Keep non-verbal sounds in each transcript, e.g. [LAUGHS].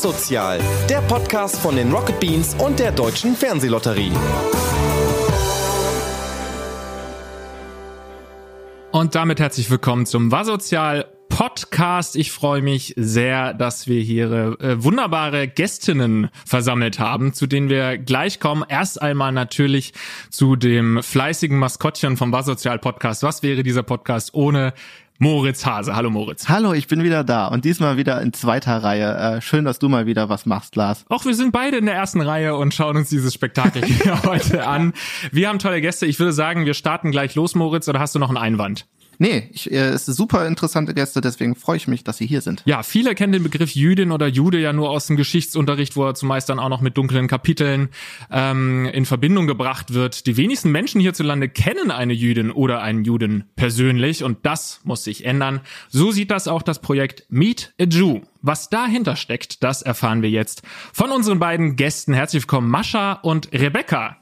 Was Sozial, der Podcast von den Rocket Beans und der Deutschen Fernsehlotterie. Und damit herzlich willkommen zum Was Sozial Podcast. Ich freue mich sehr, dass wir hier äh, wunderbare Gästinnen versammelt haben, zu denen wir gleich kommen. Erst einmal natürlich zu dem fleißigen Maskottchen vom Was Sozial Podcast. Was wäre dieser Podcast ohne Moritz Hase. Hallo Moritz. Hallo, ich bin wieder da und diesmal wieder in zweiter Reihe. Äh, schön, dass du mal wieder was machst, Lars. Auch wir sind beide in der ersten Reihe und schauen uns dieses Spektakel hier [LAUGHS] heute an. Wir haben tolle Gäste. Ich würde sagen, wir starten gleich los, Moritz, oder hast du noch einen Einwand? Nee, ich, äh, es ist super interessante Gäste, deswegen freue ich mich, dass sie hier sind. Ja, viele kennen den Begriff Jüdin oder Jude ja nur aus dem Geschichtsunterricht, wo er zumeist dann auch noch mit dunklen Kapiteln ähm, in Verbindung gebracht wird. Die wenigsten Menschen hierzulande kennen eine Jüdin oder einen Juden persönlich und das muss sich ändern. So sieht das auch das Projekt Meet a Jew. Was dahinter steckt, das erfahren wir jetzt von unseren beiden Gästen. Herzlich willkommen, Mascha und Rebecca.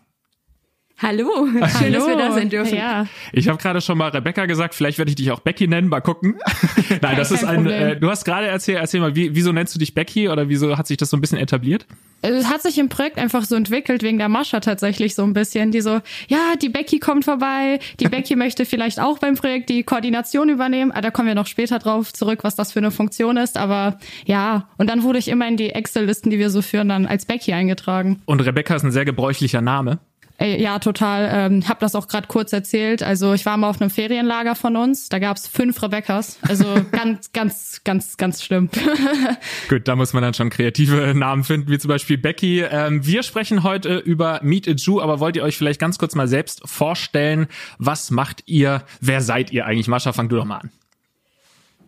Hallo, schön, Hallo. dass wir da sein dürfen. Ja. Ich habe gerade schon mal Rebecca gesagt, vielleicht werde ich dich auch Becky nennen, mal gucken. [LAUGHS] [LAUGHS] Nein, das ist ein, äh, du hast gerade erzählt, erzähl mal, wie, wieso nennst du dich Becky oder wieso hat sich das so ein bisschen etabliert? Es hat sich im Projekt einfach so entwickelt, wegen der Mascha tatsächlich so ein bisschen, die so, ja, die Becky kommt vorbei, die [LAUGHS] Becky möchte vielleicht auch beim Projekt die Koordination übernehmen, ah, da kommen wir noch später drauf zurück, was das für eine Funktion ist, aber ja, und dann wurde ich immer in die Excel-Listen, die wir so führen, dann als Becky eingetragen. Und Rebecca ist ein sehr gebräuchlicher Name. Ja, total. Ähm, hab das auch gerade kurz erzählt. Also ich war mal auf einem Ferienlager von uns. Da gab's fünf Rebeccas. Also [LAUGHS] ganz, ganz, ganz, ganz schlimm. [LAUGHS] Gut, da muss man dann schon kreative Namen finden, wie zum Beispiel Becky. Ähm, wir sprechen heute über Meet a Jew, aber wollt ihr euch vielleicht ganz kurz mal selbst vorstellen? Was macht ihr? Wer seid ihr eigentlich? Mascha, fang du doch mal an.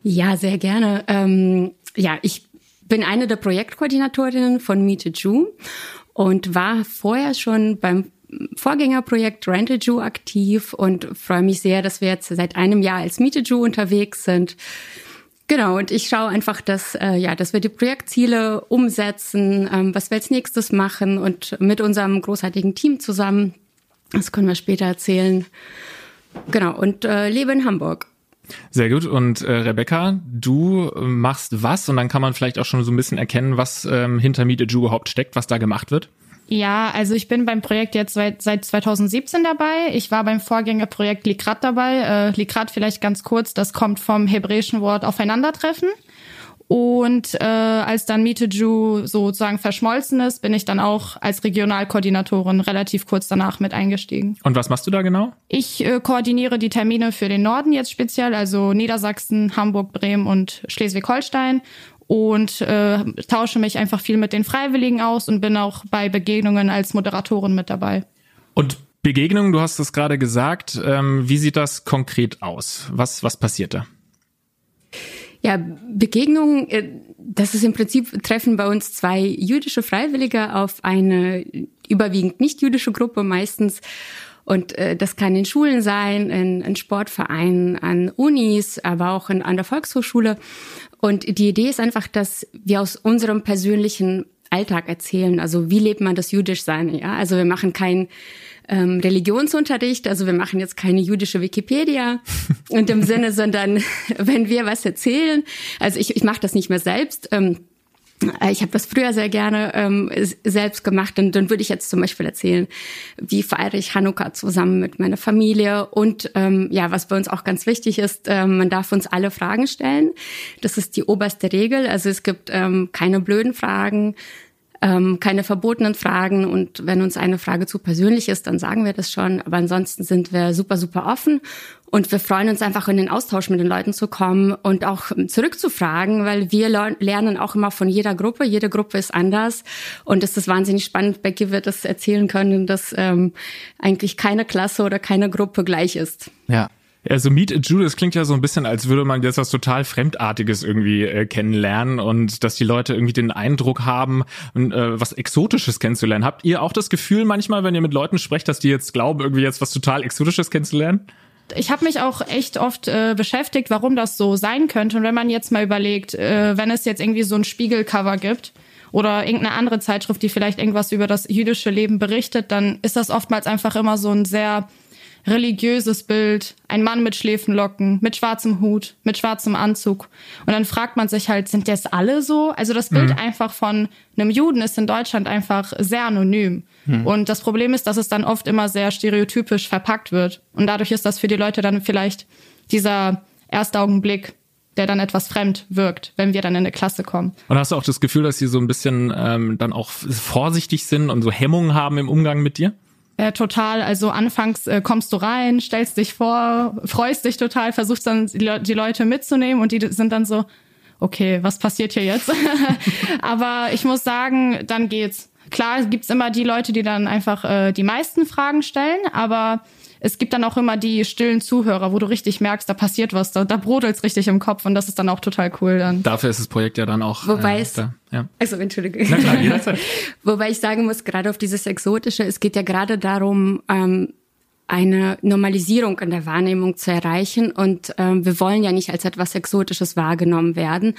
Ja, sehr gerne. Ähm, ja, ich bin eine der Projektkoordinatorinnen von Meet a Jew und war vorher schon beim Vorgängerprojekt Rental Jew aktiv und freue mich sehr, dass wir jetzt seit einem Jahr als Miete Jew unterwegs sind. Genau, und ich schaue einfach, dass, äh, ja, dass wir die Projektziele umsetzen, ähm, was wir als nächstes machen und mit unserem großartigen Team zusammen. Das können wir später erzählen. Genau, und äh, lebe in Hamburg. Sehr gut. Und äh, Rebecca, du machst was? Und dann kann man vielleicht auch schon so ein bisschen erkennen, was ähm, hinter Meet a Jew überhaupt steckt, was da gemacht wird. Ja, also ich bin beim Projekt jetzt seit, seit 2017 dabei. Ich war beim Vorgängerprojekt Likrat dabei. Äh, Likrat vielleicht ganz kurz, das kommt vom hebräischen Wort aufeinandertreffen. Und äh, als dann Miteju sozusagen verschmolzen ist, bin ich dann auch als Regionalkoordinatorin relativ kurz danach mit eingestiegen. Und was machst du da genau? Ich äh, koordiniere die Termine für den Norden jetzt speziell, also Niedersachsen, Hamburg, Bremen und Schleswig-Holstein und äh, tausche mich einfach viel mit den Freiwilligen aus und bin auch bei Begegnungen als Moderatorin mit dabei. Und Begegnungen, du hast es gerade gesagt, ähm, wie sieht das konkret aus? Was, was passiert da? Ja, Begegnungen, äh, das ist im Prinzip treffen bei uns zwei jüdische Freiwillige auf eine überwiegend nicht jüdische Gruppe meistens. Und äh, das kann in Schulen sein, in, in Sportvereinen, an Unis, aber auch in, an der Volkshochschule. Und die Idee ist einfach, dass wir aus unserem persönlichen Alltag erzählen. Also wie lebt man das Jüdischsein? Ja, also wir machen keinen ähm, Religionsunterricht, also wir machen jetzt keine jüdische Wikipedia [LAUGHS] in dem Sinne, sondern [LAUGHS] wenn wir was erzählen, also ich, ich mache das nicht mehr selbst. Ähm, äh, ich habe das früher sehr gerne ähm, selbst gemacht und dann würde ich jetzt zum Beispiel erzählen, wie feiere ich Hanukkah zusammen mit meiner Familie und ähm, ja, was bei uns auch ganz wichtig ist, ähm, man darf uns alle Fragen stellen. Das ist die oberste Regel. Also es gibt ähm, keine blöden Fragen, ähm, keine verbotenen Fragen und wenn uns eine Frage zu persönlich ist, dann sagen wir das schon. Aber ansonsten sind wir super, super offen und wir freuen uns einfach in den Austausch mit den Leuten zu kommen und auch zurückzufragen, weil wir lernen auch immer von jeder Gruppe. Jede Gruppe ist anders und es ist wahnsinnig spannend. Becky wird es erzählen können, dass ähm, eigentlich keine Klasse oder keine Gruppe gleich ist. Ja, also Meet a Jew, das klingt ja so ein bisschen, als würde man jetzt was total Fremdartiges irgendwie äh, kennenlernen und dass die Leute irgendwie den Eindruck haben, äh, was Exotisches kennenzulernen. Habt ihr auch das Gefühl manchmal, wenn ihr mit Leuten sprecht, dass die jetzt glauben, irgendwie jetzt was total Exotisches kennenzulernen? ich habe mich auch echt oft äh, beschäftigt, warum das so sein könnte. Und wenn man jetzt mal überlegt, äh, wenn es jetzt irgendwie so ein Spiegelcover gibt oder irgendeine andere Zeitschrift, die vielleicht irgendwas über das jüdische Leben berichtet, dann ist das oftmals einfach immer so ein sehr religiöses Bild, ein Mann mit Schläfenlocken, mit schwarzem Hut, mit schwarzem Anzug. Und dann fragt man sich halt, sind das alle so? Also das Bild mhm. einfach von einem Juden ist in Deutschland einfach sehr anonym. Mhm. Und das Problem ist, dass es dann oft immer sehr stereotypisch verpackt wird. Und dadurch ist das für die Leute dann vielleicht dieser erste Augenblick, der dann etwas fremd wirkt, wenn wir dann in eine Klasse kommen. Und hast du auch das Gefühl, dass sie so ein bisschen ähm, dann auch vorsichtig sind und so Hemmungen haben im Umgang mit dir? Äh, total. Also anfangs äh, kommst du rein, stellst dich vor, freust dich total, versuchst dann die, Le die Leute mitzunehmen und die sind dann so, okay, was passiert hier jetzt? [LAUGHS] Aber ich muss sagen, dann geht's. Klar gibt's immer die Leute, die dann einfach äh, die meisten Fragen stellen, aber es gibt dann auch immer die stillen Zuhörer, wo du richtig merkst, da passiert was, da, da brodelt's richtig im Kopf und das ist dann auch total cool dann. Dafür ist das Projekt ja dann auch. Wobei äh, es, da, ja. also Entschuldige. Na klar, jederzeit. [LAUGHS] Wobei ich sagen muss, gerade auf dieses Exotische, es geht ja gerade darum, ähm, eine Normalisierung in der Wahrnehmung zu erreichen. Und ähm, wir wollen ja nicht als etwas Exotisches wahrgenommen werden.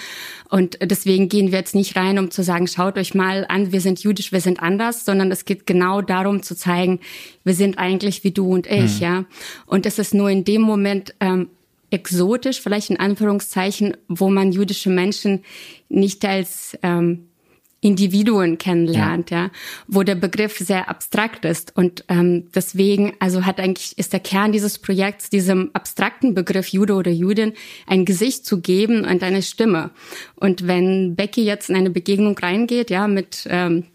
Und deswegen gehen wir jetzt nicht rein, um zu sagen, schaut euch mal an, wir sind jüdisch, wir sind anders, sondern es geht genau darum zu zeigen, wir sind eigentlich wie du und ich, mhm. ja. Und es ist nur in dem Moment ähm, exotisch, vielleicht in Anführungszeichen, wo man jüdische Menschen nicht als ähm, Individuen kennenlernt, ja. ja, wo der Begriff sehr abstrakt ist und ähm, deswegen, also hat eigentlich ist der Kern dieses Projekts diesem abstrakten Begriff Jude oder Judin ein Gesicht zu geben und eine Stimme. Und wenn Becky jetzt in eine Begegnung reingeht, ja, mit ähm,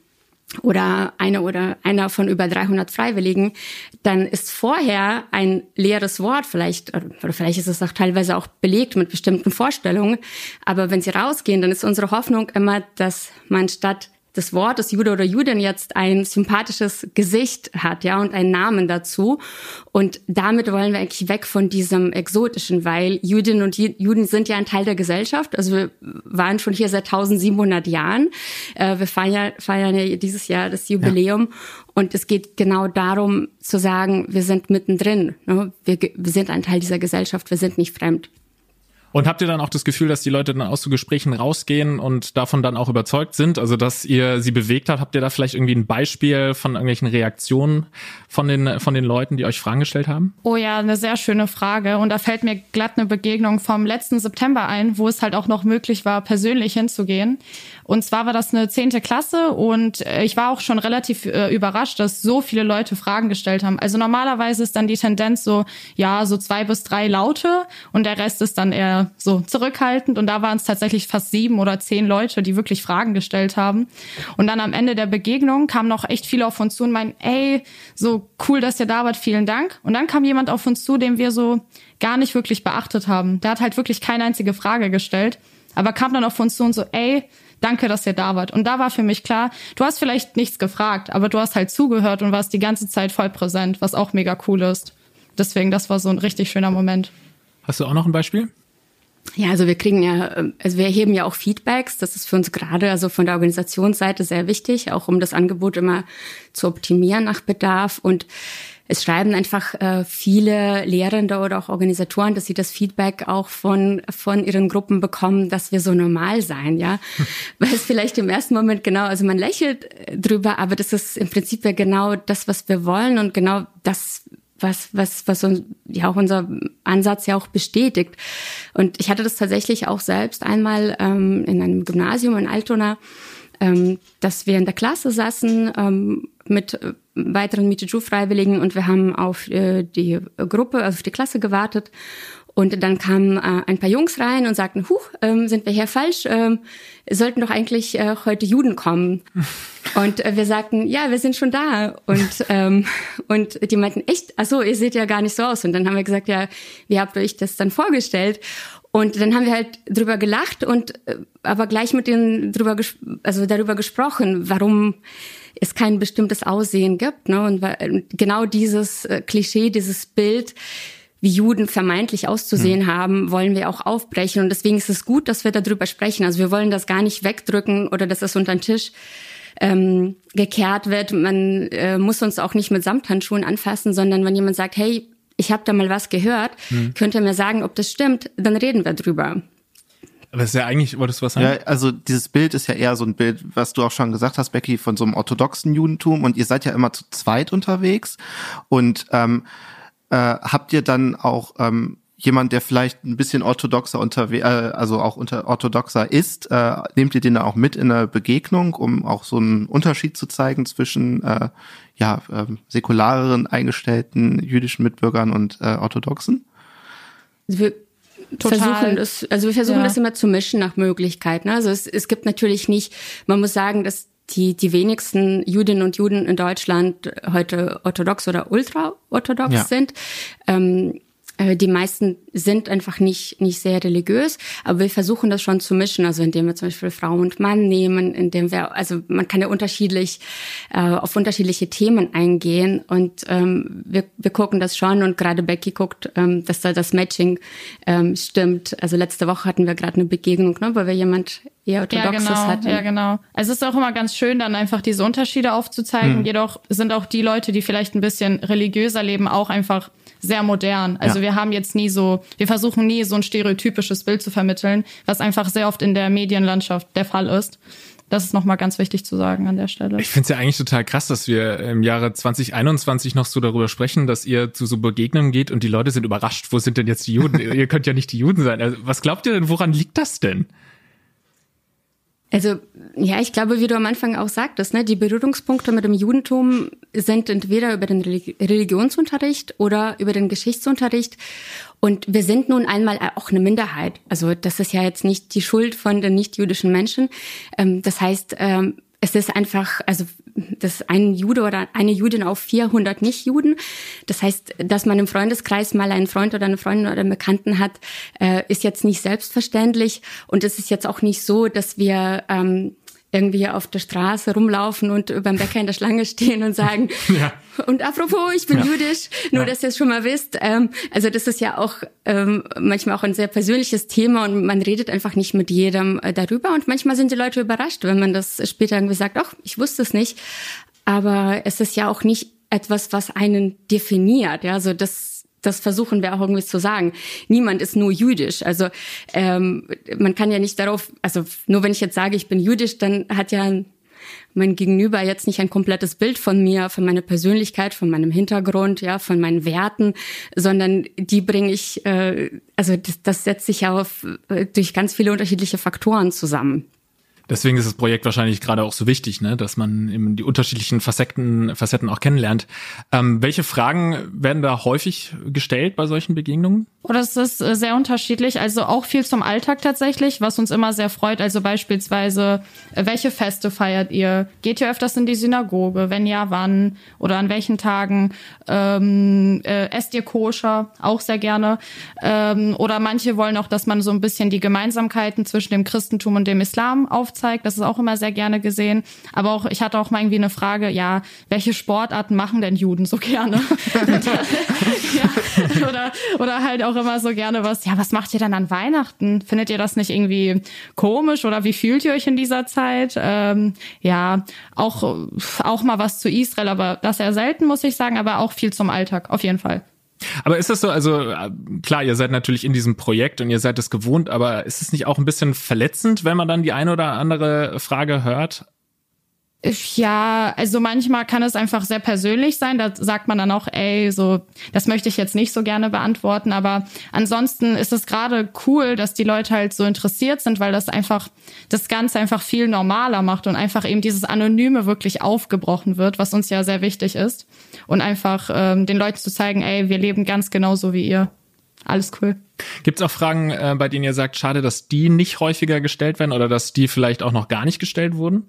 oder eine oder einer von über 300 Freiwilligen, dann ist vorher ein leeres Wort vielleicht, oder vielleicht ist es auch teilweise auch belegt mit bestimmten Vorstellungen. Aber wenn sie rausgehen, dann ist unsere Hoffnung immer, dass man statt des Wortes Jude oder Judin jetzt ein sympathisches Gesicht hat, ja, und einen Namen dazu. Und damit wollen wir eigentlich weg von diesem Exotischen, weil Juden und Juden sind ja ein Teil der Gesellschaft. Also wir waren schon hier seit 1700 Jahren. Äh, wir feiern, feiern ja dieses Jahr das Jubiläum. Ja. Und es geht genau darum zu sagen, wir sind mittendrin. Ne? Wir, wir sind ein Teil dieser Gesellschaft, wir sind nicht fremd. Und habt ihr dann auch das Gefühl, dass die Leute dann aus so Gesprächen rausgehen und davon dann auch überzeugt sind? Also, dass ihr sie bewegt habt? Habt ihr da vielleicht irgendwie ein Beispiel von irgendwelchen Reaktionen von den, von den Leuten, die euch Fragen gestellt haben? Oh ja, eine sehr schöne Frage. Und da fällt mir glatt eine Begegnung vom letzten September ein, wo es halt auch noch möglich war, persönlich hinzugehen. Und zwar war das eine zehnte Klasse und äh, ich war auch schon relativ äh, überrascht, dass so viele Leute Fragen gestellt haben. Also normalerweise ist dann die Tendenz so, ja, so zwei bis drei Laute und der Rest ist dann eher so zurückhaltend. Und da waren es tatsächlich fast sieben oder zehn Leute, die wirklich Fragen gestellt haben. Und dann am Ende der Begegnung kamen noch echt viele auf uns zu und meinen, ey, so cool, dass ihr da wart, vielen Dank. Und dann kam jemand auf uns zu, den wir so gar nicht wirklich beachtet haben. Der hat halt wirklich keine einzige Frage gestellt, aber kam dann auf uns zu und so, ey, danke, dass ihr da wart. Und da war für mich klar, du hast vielleicht nichts gefragt, aber du hast halt zugehört und warst die ganze Zeit voll präsent, was auch mega cool ist. Deswegen, das war so ein richtig schöner Moment. Hast du auch noch ein Beispiel? Ja, also wir kriegen ja, also wir erheben ja auch Feedbacks. Das ist für uns gerade, also von der Organisationsseite sehr wichtig, auch um das Angebot immer zu optimieren nach Bedarf. Und es schreiben einfach äh, viele Lehrende oder auch Organisatoren, dass sie das Feedback auch von, von ihren Gruppen bekommen, dass wir so normal sein, ja. [LAUGHS] Weil es vielleicht im ersten Moment genau, also man lächelt drüber, aber das ist im Prinzip ja genau das, was wir wollen und genau das, was, was, was uns, ja auch unser Ansatz ja auch bestätigt. Und ich hatte das tatsächlich auch selbst einmal ähm, in einem Gymnasium in Altona, ähm, dass wir in der Klasse saßen ähm, mit äh, weiteren Michiju-Freiwilligen und wir haben auf äh, die Gruppe, also auf die Klasse gewartet. Und dann kamen äh, ein paar Jungs rein und sagten, huch, ähm, sind wir hier falsch? Ähm, sollten doch eigentlich äh, heute Juden kommen. [LAUGHS] Und äh, wir sagten, ja, wir sind schon da. Und, [LAUGHS] ähm, und die meinten, echt? Ach so, ihr seht ja gar nicht so aus. Und dann haben wir gesagt, ja, wie habt ihr euch das dann vorgestellt? Und dann haben wir halt drüber gelacht und äh, aber gleich mit denen drüber, also darüber gesprochen, warum es kein bestimmtes Aussehen gibt. Ne? Und genau dieses äh, Klischee, dieses Bild, wie Juden vermeintlich auszusehen hm. haben, wollen wir auch aufbrechen. Und deswegen ist es gut, dass wir darüber sprechen. Also wir wollen das gar nicht wegdrücken oder dass es unter den Tisch ähm, gekehrt wird. Man äh, muss uns auch nicht mit Samthandschuhen anfassen, sondern wenn jemand sagt, hey, ich habe da mal was gehört, hm. könnt ihr mir sagen, ob das stimmt, dann reden wir drüber. Aber das ist ja eigentlich, wolltest du was sagen? Ja, also dieses Bild ist ja eher so ein Bild, was du auch schon gesagt hast, Becky, von so einem orthodoxen Judentum und ihr seid ja immer zu zweit unterwegs und ähm, äh, habt ihr dann auch ähm, jemand, der vielleicht ein bisschen orthodoxer unterwegs, äh, also auch unter orthodoxer ist, äh, nehmt ihr den dann auch mit in eine Begegnung, um auch so einen Unterschied zu zeigen zwischen äh, ja äh, säkulareren eingestellten jüdischen Mitbürgern und äh, orthodoxen? Also wir Total. versuchen das, also wir versuchen ja. das immer zu mischen nach Möglichkeit. Ne? Also es, es gibt natürlich nicht, man muss sagen, dass die, die wenigsten Jüdinnen und Juden in Deutschland heute orthodox oder ultraorthodox ja. sind. Ähm, äh, die meisten sind einfach nicht, nicht sehr religiös, aber wir versuchen das schon zu mischen, also indem wir zum Beispiel Frau und Mann nehmen, indem wir, also man kann ja unterschiedlich äh, auf unterschiedliche Themen eingehen und ähm, wir, wir gucken das schon und gerade Becky guckt, ähm, dass da das Matching ähm, stimmt. Also letzte Woche hatten wir gerade eine Begegnung, ne, weil wir jemand eher orthodoxes ja, genau, hatten. Ja, genau. Also es ist auch immer ganz schön, dann einfach diese Unterschiede aufzuzeigen. Hm. Jedoch sind auch die Leute, die vielleicht ein bisschen religiöser leben, auch einfach sehr modern. Also ja. wir haben jetzt nie so, wir versuchen nie so ein stereotypisches Bild zu vermitteln, was einfach sehr oft in der Medienlandschaft der Fall ist. Das ist nochmal ganz wichtig zu sagen an der Stelle. Ich finde es ja eigentlich total krass, dass wir im Jahre 2021 noch so darüber sprechen, dass ihr zu so Begegnungen geht und die Leute sind überrascht, wo sind denn jetzt die Juden? [LAUGHS] ihr könnt ja nicht die Juden sein. Also, was glaubt ihr denn, woran liegt das denn? Also ja, ich glaube, wie du am Anfang auch sagtest, ne, die Berührungspunkte mit dem Judentum sind entweder über den Religionsunterricht oder über den Geschichtsunterricht. Und wir sind nun einmal auch eine Minderheit. Also das ist ja jetzt nicht die Schuld von den nicht-jüdischen Menschen. Ähm, das heißt, ähm, es ist einfach, also das ein Jude oder eine Judin auf 400 Nicht-Juden. Das heißt, dass man im Freundeskreis mal einen Freund oder eine Freundin oder einen Bekannten hat, äh, ist jetzt nicht selbstverständlich. Und es ist jetzt auch nicht so, dass wir ähm, irgendwie auf der Straße rumlaufen und beim Bäcker in der Schlange stehen und sagen, [LAUGHS] ja. und apropos, ich bin ja. jüdisch, nur ja. dass ihr es schon mal wisst. Ähm, also das ist ja auch ähm, manchmal auch ein sehr persönliches Thema und man redet einfach nicht mit jedem äh, darüber und manchmal sind die Leute überrascht, wenn man das später irgendwie sagt, ach, ich wusste es nicht. Aber es ist ja auch nicht etwas, was einen definiert. Ja, also das das versuchen wir auch irgendwie zu sagen. Niemand ist nur jüdisch. Also ähm, man kann ja nicht darauf, also nur wenn ich jetzt sage, ich bin jüdisch, dann hat ja mein Gegenüber jetzt nicht ein komplettes Bild von mir, von meiner Persönlichkeit, von meinem Hintergrund, ja, von meinen Werten, sondern die bringe ich, äh, also das, das setzt sich ja auf, äh, durch ganz viele unterschiedliche Faktoren zusammen. Deswegen ist das Projekt wahrscheinlich gerade auch so wichtig, ne? dass man eben die unterschiedlichen Facetten, Facetten auch kennenlernt. Ähm, welche Fragen werden da häufig gestellt bei solchen Begegnungen? Oh, das ist äh, sehr unterschiedlich. Also auch viel zum Alltag tatsächlich, was uns immer sehr freut. Also beispielsweise, äh, welche Feste feiert ihr? Geht ihr öfters in die Synagoge? Wenn ja, wann? Oder an welchen Tagen? Ähm, äh, esst ihr koscher? Auch sehr gerne. Ähm, oder manche wollen auch, dass man so ein bisschen die Gemeinsamkeiten zwischen dem Christentum und dem Islam aufzeigt. Das ist auch immer sehr gerne gesehen. Aber auch, ich hatte auch mal irgendwie eine Frage, ja, welche Sportarten machen denn Juden so gerne? [LAUGHS] [LAUGHS] ja, oder, oder halt auch immer so gerne was, ja, was macht ihr dann an Weihnachten? Findet ihr das nicht irgendwie komisch oder wie fühlt ihr euch in dieser Zeit? Ähm, ja, auch, auch mal was zu Israel, aber das eher selten, muss ich sagen, aber auch viel zum Alltag, auf jeden Fall. Aber ist das so, also klar, ihr seid natürlich in diesem Projekt und ihr seid es gewohnt, aber ist es nicht auch ein bisschen verletzend, wenn man dann die eine oder andere Frage hört? Ja, also manchmal kann es einfach sehr persönlich sein. Da sagt man dann auch, ey, so, das möchte ich jetzt nicht so gerne beantworten. Aber ansonsten ist es gerade cool, dass die Leute halt so interessiert sind, weil das einfach das Ganze einfach viel normaler macht und einfach eben dieses Anonyme wirklich aufgebrochen wird, was uns ja sehr wichtig ist. Und einfach ähm, den Leuten zu zeigen, ey, wir leben ganz genauso wie ihr. Alles cool. Gibt es auch Fragen, äh, bei denen ihr sagt, schade, dass die nicht häufiger gestellt werden oder dass die vielleicht auch noch gar nicht gestellt wurden?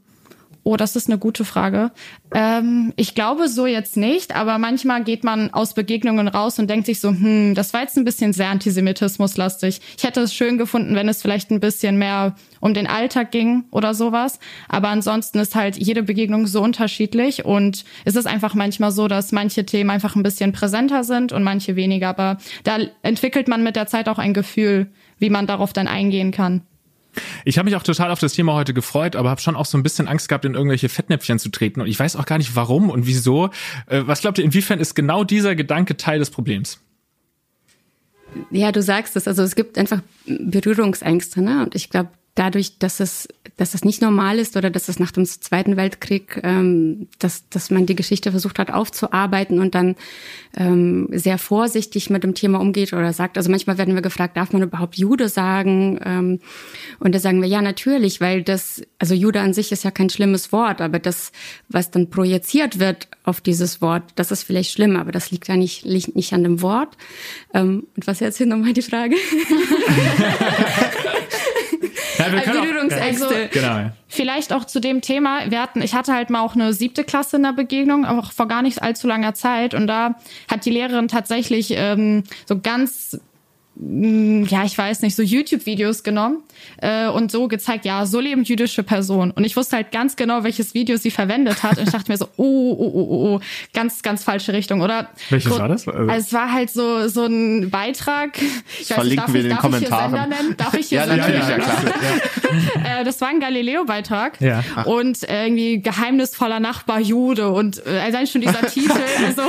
Oh, das ist eine gute Frage. Ähm, ich glaube so jetzt nicht, aber manchmal geht man aus Begegnungen raus und denkt sich so, hm, das war jetzt ein bisschen sehr antisemitismuslastig. Ich hätte es schön gefunden, wenn es vielleicht ein bisschen mehr um den Alltag ging oder sowas. Aber ansonsten ist halt jede Begegnung so unterschiedlich und es ist einfach manchmal so, dass manche Themen einfach ein bisschen präsenter sind und manche weniger. Aber da entwickelt man mit der Zeit auch ein Gefühl, wie man darauf dann eingehen kann. Ich habe mich auch total auf das Thema heute gefreut, aber habe schon auch so ein bisschen Angst gehabt, in irgendwelche Fettnäpfchen zu treten. Und ich weiß auch gar nicht, warum und wieso. Äh, was glaubt ihr, inwiefern ist genau dieser Gedanke Teil des Problems? Ja, du sagst es. Also es gibt einfach Berührungsängste, ne? Und ich glaube, dadurch, dass es dass das nicht normal ist oder dass das nach dem Zweiten Weltkrieg, ähm, dass, dass man die Geschichte versucht hat aufzuarbeiten und dann ähm, sehr vorsichtig mit dem Thema umgeht oder sagt, also manchmal werden wir gefragt, darf man überhaupt Jude sagen? Ähm, und da sagen wir, ja, natürlich, weil das, also Jude an sich ist ja kein schlimmes Wort, aber das, was dann projiziert wird auf dieses Wort, das ist vielleicht schlimm, aber das liegt ja nicht, liegt nicht an dem Wort. Ähm, und was jetzt hier nochmal die Frage? [LAUGHS] [LAUGHS] Ja, wir können Berührungsängste. Auch, ja. Genau. Vielleicht auch zu dem Thema. Wir hatten, ich hatte halt mal auch eine siebte Klasse in der Begegnung, auch vor gar nicht allzu langer Zeit. Und da hat die Lehrerin tatsächlich ähm, so ganz ja, ich weiß nicht, so YouTube-Videos genommen äh, und so gezeigt, ja, so leben jüdische Personen. Und ich wusste halt ganz genau, welches Video sie verwendet hat. Und ich dachte mir so, [LAUGHS] oh, oh, oh, oh, oh ganz, ganz falsche Richtung. Oder welches war das? Also, es war halt so so ein Beitrag. Ich weiß nicht, darf wir ich, in den Kommentaren. Ich hier Sender nennen? Darf ich hier ja, Sender natürlich, nennen? ja, klar. [LAUGHS] äh, das war ein Galileo-Beitrag. Ja. Und irgendwie geheimnisvoller Nachbar Jude. Und äh, allein schon dieser [LAUGHS] Titel, also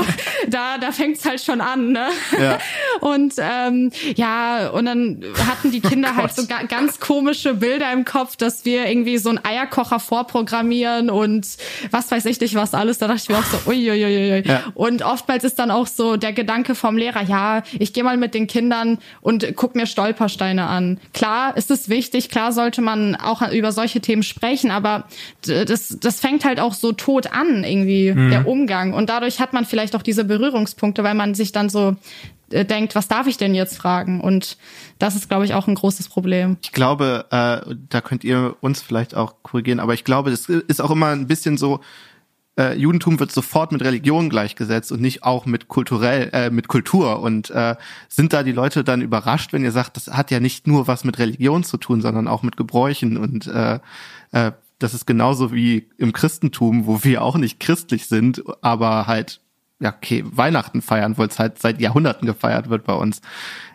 da, da fängt's halt schon an. Ne? Ja. Und ähm, ja, und dann hatten die Kinder [LAUGHS] halt so ga ganz komische Bilder im Kopf, dass wir irgendwie so einen Eierkocher vorprogrammieren und was weiß ich nicht was alles. Da dachte ich mir auch so, uiuiui. Ja. Und oftmals ist dann auch so der Gedanke vom Lehrer, ja, ich gehe mal mit den Kindern und guck mir Stolpersteine an. Klar ist es wichtig, klar sollte man auch über solche Themen sprechen, aber das, das fängt halt auch so tot an, irgendwie, der Umgang. Und dadurch hat man vielleicht auch diese Berührungspunkte, weil man sich dann so denkt, was darf ich denn jetzt fragen? Und das ist, glaube ich, auch ein großes Problem. Ich glaube, äh, da könnt ihr uns vielleicht auch korrigieren, aber ich glaube, das ist auch immer ein bisschen so, äh, Judentum wird sofort mit Religion gleichgesetzt und nicht auch mit kulturell, äh, mit Kultur. Und äh, sind da die Leute dann überrascht, wenn ihr sagt, das hat ja nicht nur was mit Religion zu tun, sondern auch mit Gebräuchen und äh, äh, das ist genauso wie im Christentum, wo wir auch nicht christlich sind, aber halt ja, okay, Weihnachten feiern, weil es halt seit Jahrhunderten gefeiert wird bei uns.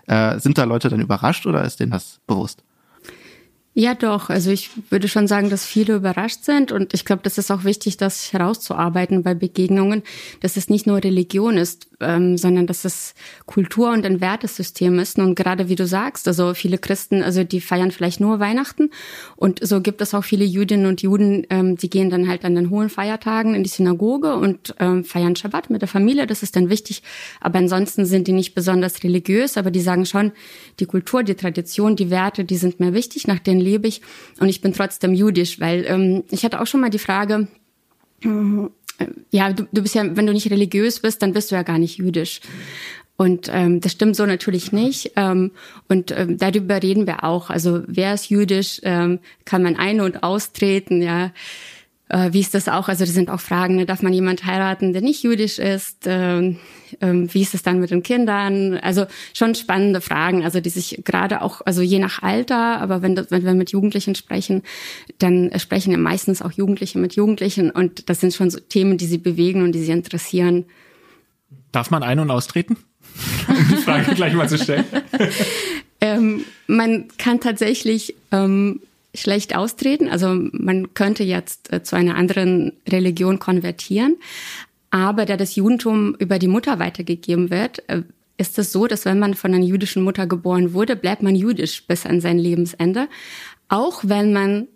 Äh, sind da Leute dann überrascht oder ist denen das bewusst? Ja, doch. Also ich würde schon sagen, dass viele überrascht sind und ich glaube, das ist auch wichtig, das herauszuarbeiten bei Begegnungen, dass es nicht nur Religion ist, ähm, sondern dass es Kultur und ein Wertesystem ist. Und gerade wie du sagst, also viele Christen, also die feiern vielleicht nur Weihnachten und so gibt es auch viele Jüdinnen und Juden, ähm, die gehen dann halt an den hohen Feiertagen in die Synagoge und ähm, feiern Schabbat mit der Familie. Das ist dann wichtig. Aber ansonsten sind die nicht besonders religiös, aber die sagen schon, die Kultur, die Tradition, die Werte, die sind mir wichtig, nach denen lebe ich und ich bin trotzdem jüdisch, weil ähm, ich hatte auch schon mal die Frage, äh, ja, du, du bist ja, wenn du nicht religiös bist, dann bist du ja gar nicht jüdisch. Und ähm, das stimmt so natürlich nicht. Ähm, und ähm, darüber reden wir auch. Also wer ist jüdisch? Ähm, kann man ein- und austreten? Ja, wie ist das auch? Also das sind auch Fragen. Ne? Darf man jemand heiraten, der nicht jüdisch ist? Ähm, ähm, wie ist es dann mit den Kindern? Also schon spannende Fragen. Also die sich gerade auch, also je nach Alter, aber wenn, wenn wir mit Jugendlichen sprechen, dann sprechen ja meistens auch Jugendliche mit Jugendlichen und das sind schon so Themen, die sie bewegen und die sie interessieren. Darf man ein- und austreten? [LAUGHS] um die Frage gleich mal zu stellen. [LAUGHS] Ähm, man kann tatsächlich ähm, schlecht austreten. Also man könnte jetzt äh, zu einer anderen Religion konvertieren. Aber da das Judentum über die Mutter weitergegeben wird, äh, ist es so, dass wenn man von einer jüdischen Mutter geboren wurde, bleibt man jüdisch bis an sein Lebensende. Auch wenn man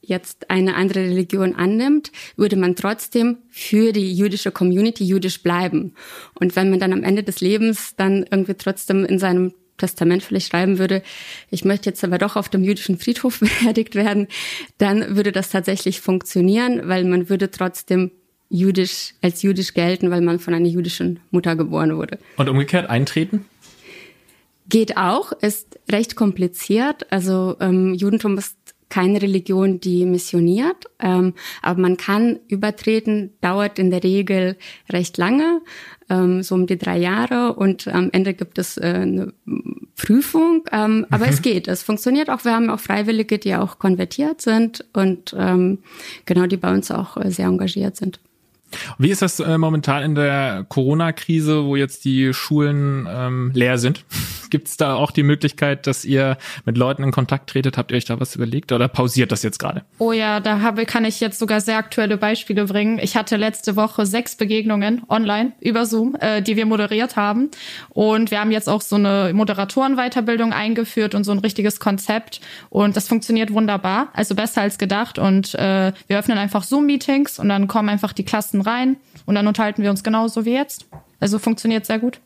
jetzt eine andere Religion annimmt, würde man trotzdem für die jüdische Community jüdisch bleiben. Und wenn man dann am Ende des Lebens dann irgendwie trotzdem in seinem Testament vielleicht schreiben würde, ich möchte jetzt aber doch auf dem jüdischen Friedhof [LAUGHS] beerdigt werden, dann würde das tatsächlich funktionieren, weil man würde trotzdem jüdisch als jüdisch gelten, weil man von einer jüdischen Mutter geboren wurde. Und umgekehrt eintreten? Geht auch, ist recht kompliziert. Also ähm, Judentum ist keine Religion, die missioniert, ähm, aber man kann übertreten, dauert in der Regel recht lange, ähm, so um die drei Jahre. Und am Ende gibt es äh, eine Prüfung, ähm, aber es geht, es funktioniert auch. Wir haben auch Freiwillige, die auch konvertiert sind und ähm, genau, die bei uns auch äh, sehr engagiert sind. Wie ist das äh, momentan in der Corona-Krise, wo jetzt die Schulen ähm, leer sind? [LAUGHS] Gibt es da auch die Möglichkeit, dass ihr mit Leuten in Kontakt tretet? Habt ihr euch da was überlegt oder pausiert das jetzt gerade? Oh ja, da habe, kann ich jetzt sogar sehr aktuelle Beispiele bringen. Ich hatte letzte Woche sechs Begegnungen online über Zoom, äh, die wir moderiert haben. Und wir haben jetzt auch so eine Moderatorenweiterbildung eingeführt und so ein richtiges Konzept. Und das funktioniert wunderbar, also besser als gedacht. Und äh, wir öffnen einfach Zoom-Meetings und dann kommen einfach die Klassen rein und dann unterhalten wir uns genauso wie jetzt. Also funktioniert sehr gut.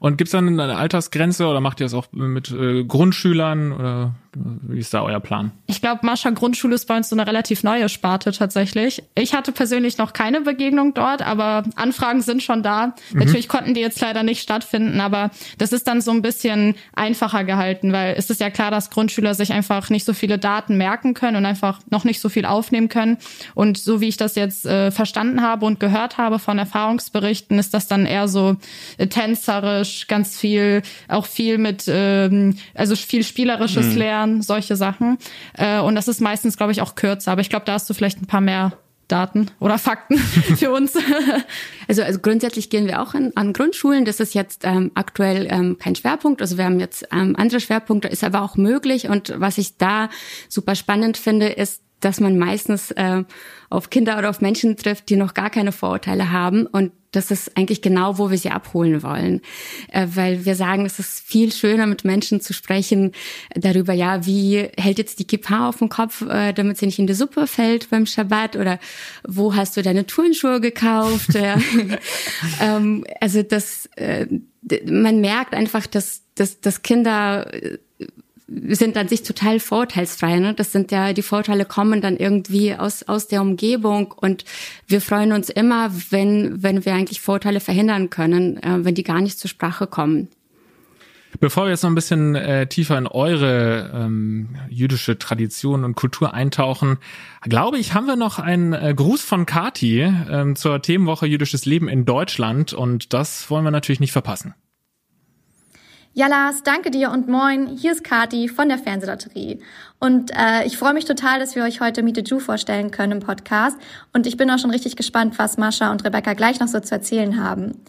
Und gibt's dann eine Altersgrenze oder macht ihr das auch mit äh, Grundschülern oder wie ist da euer Plan? Ich glaube, Mascha Grundschule ist bei uns so eine relativ neue Sparte tatsächlich. Ich hatte persönlich noch keine Begegnung dort, aber Anfragen sind schon da. Mhm. Natürlich konnten die jetzt leider nicht stattfinden, aber das ist dann so ein bisschen einfacher gehalten, weil es ist ja klar, dass Grundschüler sich einfach nicht so viele Daten merken können und einfach noch nicht so viel aufnehmen können. Und so wie ich das jetzt äh, verstanden habe und gehört habe von Erfahrungsberichten, ist das dann eher so äh, tänzerisch, ganz viel, auch viel mit, ähm, also viel spielerisches mhm. Lernen lernen, solche Sachen. Äh, und das ist meistens, glaube ich, auch kürzer. Aber ich glaube, da hast du vielleicht ein paar mehr Daten oder Fakten [LAUGHS] für uns. [LAUGHS] Also, also grundsätzlich gehen wir auch an, an Grundschulen. Das ist jetzt ähm, aktuell ähm, kein Schwerpunkt. Also wir haben jetzt ähm, andere Schwerpunkte, ist aber auch möglich. Und was ich da super spannend finde, ist, dass man meistens äh, auf Kinder oder auf Menschen trifft, die noch gar keine Vorurteile haben. Und das ist eigentlich genau, wo wir sie abholen wollen. Äh, weil wir sagen, es ist viel schöner, mit Menschen zu sprechen darüber, ja, wie hält jetzt die Kippa auf dem Kopf, äh, damit sie nicht in die Suppe fällt beim Schabbat oder wo hast du deine Turnschuhe gekauft? [LAUGHS] ähm, also das, äh, man merkt einfach, dass, dass, dass Kinder sind an sich total vorteilsfrei. Ne? Das sind ja, die Vorteile kommen dann irgendwie aus, aus der Umgebung und wir freuen uns immer, wenn, wenn wir eigentlich Vorteile verhindern können, äh, wenn die gar nicht zur Sprache kommen. Bevor wir jetzt noch ein bisschen äh, tiefer in eure ähm, jüdische Tradition und Kultur eintauchen, glaube ich, haben wir noch einen äh, Gruß von Kati ähm, zur Themenwoche Jüdisches Leben in Deutschland und das wollen wir natürlich nicht verpassen. Ja, Lars, danke dir und moin. Hier ist Kati von der Fernsehlotterie. Und äh, ich freue mich total, dass wir euch heute Meet the Jew vorstellen können im Podcast. Und ich bin auch schon richtig gespannt, was Mascha und Rebecca gleich noch so zu erzählen haben.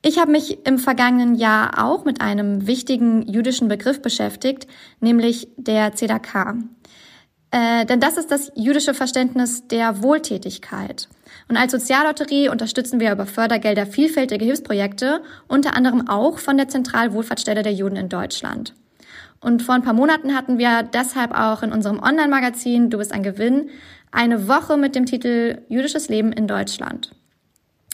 Ich habe mich im vergangenen Jahr auch mit einem wichtigen jüdischen Begriff beschäftigt, nämlich der ZDK. Äh, denn das ist das jüdische Verständnis der Wohltätigkeit. Und als Soziallotterie unterstützen wir über Fördergelder vielfältige Hilfsprojekte, unter anderem auch von der Zentralwohlfahrtsstelle der Juden in Deutschland. Und vor ein paar Monaten hatten wir deshalb auch in unserem Online-Magazin Du bist ein Gewinn eine Woche mit dem Titel Jüdisches Leben in Deutschland.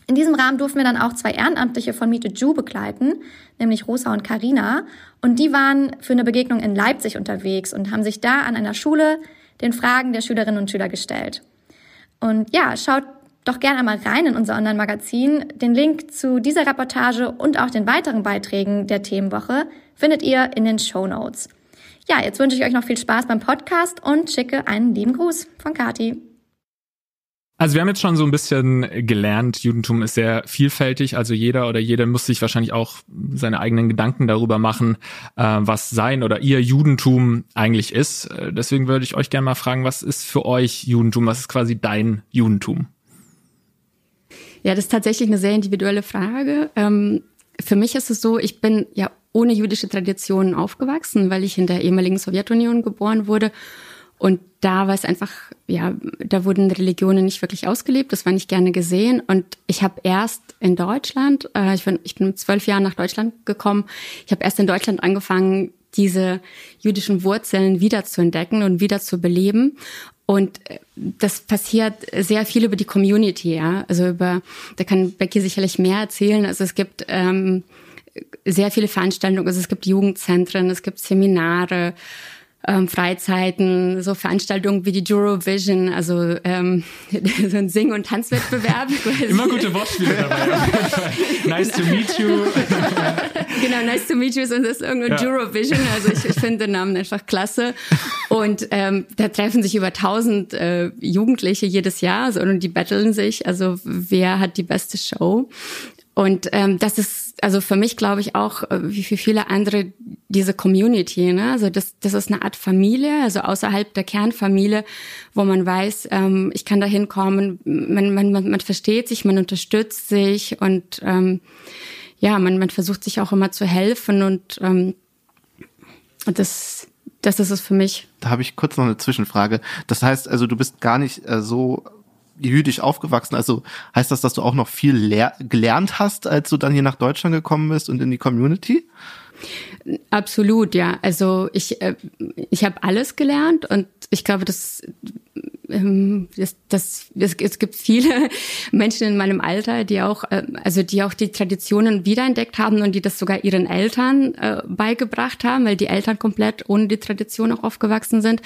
In diesem Rahmen durften wir dann auch zwei Ehrenamtliche von Miete Jew begleiten, nämlich Rosa und Karina. Und die waren für eine Begegnung in Leipzig unterwegs und haben sich da an einer Schule den Fragen der Schülerinnen und Schüler gestellt. Und ja, schaut doch gerne einmal rein in unser Online-Magazin. Den Link zu dieser Reportage und auch den weiteren Beiträgen der Themenwoche findet ihr in den Show Notes. Ja, jetzt wünsche ich euch noch viel Spaß beim Podcast und schicke einen lieben Gruß von Kati. Also wir haben jetzt schon so ein bisschen gelernt, Judentum ist sehr vielfältig, also jeder oder jede muss sich wahrscheinlich auch seine eigenen Gedanken darüber machen, äh, was sein oder ihr Judentum eigentlich ist. Äh, deswegen würde ich euch gerne mal fragen, was ist für euch Judentum? Was ist quasi dein Judentum? Ja, das ist tatsächlich eine sehr individuelle Frage. Ähm, für mich ist es so, ich bin ja ohne jüdische Traditionen aufgewachsen, weil ich in der ehemaligen Sowjetunion geboren wurde. Und da war es einfach, ja, da wurden Religionen nicht wirklich ausgelebt, das war nicht gerne gesehen. Und ich habe erst in Deutschland, äh, ich, bin, ich bin zwölf Jahre nach Deutschland gekommen, ich habe erst in Deutschland angefangen, diese jüdischen Wurzeln wieder zu entdecken und wieder zu beleben. Und äh, das passiert sehr viel über die Community, ja. Also über, da kann Becky sicherlich mehr erzählen. Also es gibt ähm, sehr viele Veranstaltungen, also es gibt Jugendzentren, es gibt Seminare, ähm, Freizeiten, so Veranstaltungen wie die Eurovision, also ähm, [LAUGHS] so ein Sing- und Tanzwettbewerb. [LAUGHS] Immer gute Wortspiele dabei. [LAUGHS] nice to meet you. genau, nice to meet you und das ist irgendein ja. Eurovision. Also ich, ich finde den Namen einfach klasse. Und ähm, da treffen sich über tausend äh, Jugendliche jedes Jahr also, und die battlen sich. Also wer hat die beste Show? Und ähm, das ist also für mich glaube ich auch, äh, wie für viele andere, diese Community, ne? Also das, das ist eine Art Familie, also außerhalb der Kernfamilie, wo man weiß, ähm, ich kann da hinkommen, man, man, man, man versteht sich, man unterstützt sich und ähm, ja, man, man versucht sich auch immer zu helfen und ähm, das, das ist es für mich. Da habe ich kurz noch eine Zwischenfrage. Das heißt also, du bist gar nicht äh, so jüdisch aufgewachsen. Also heißt das, dass du auch noch viel gelernt hast, als du dann hier nach Deutschland gekommen bist und in die Community? Absolut, ja. Also ich, äh, ich habe alles gelernt und ich glaube, dass ähm, das, das, es, es gibt viele [LAUGHS] Menschen in meinem Alter, die auch, äh, also die auch die Traditionen wiederentdeckt haben und die das sogar ihren Eltern äh, beigebracht haben, weil die Eltern komplett ohne die Tradition auch aufgewachsen sind.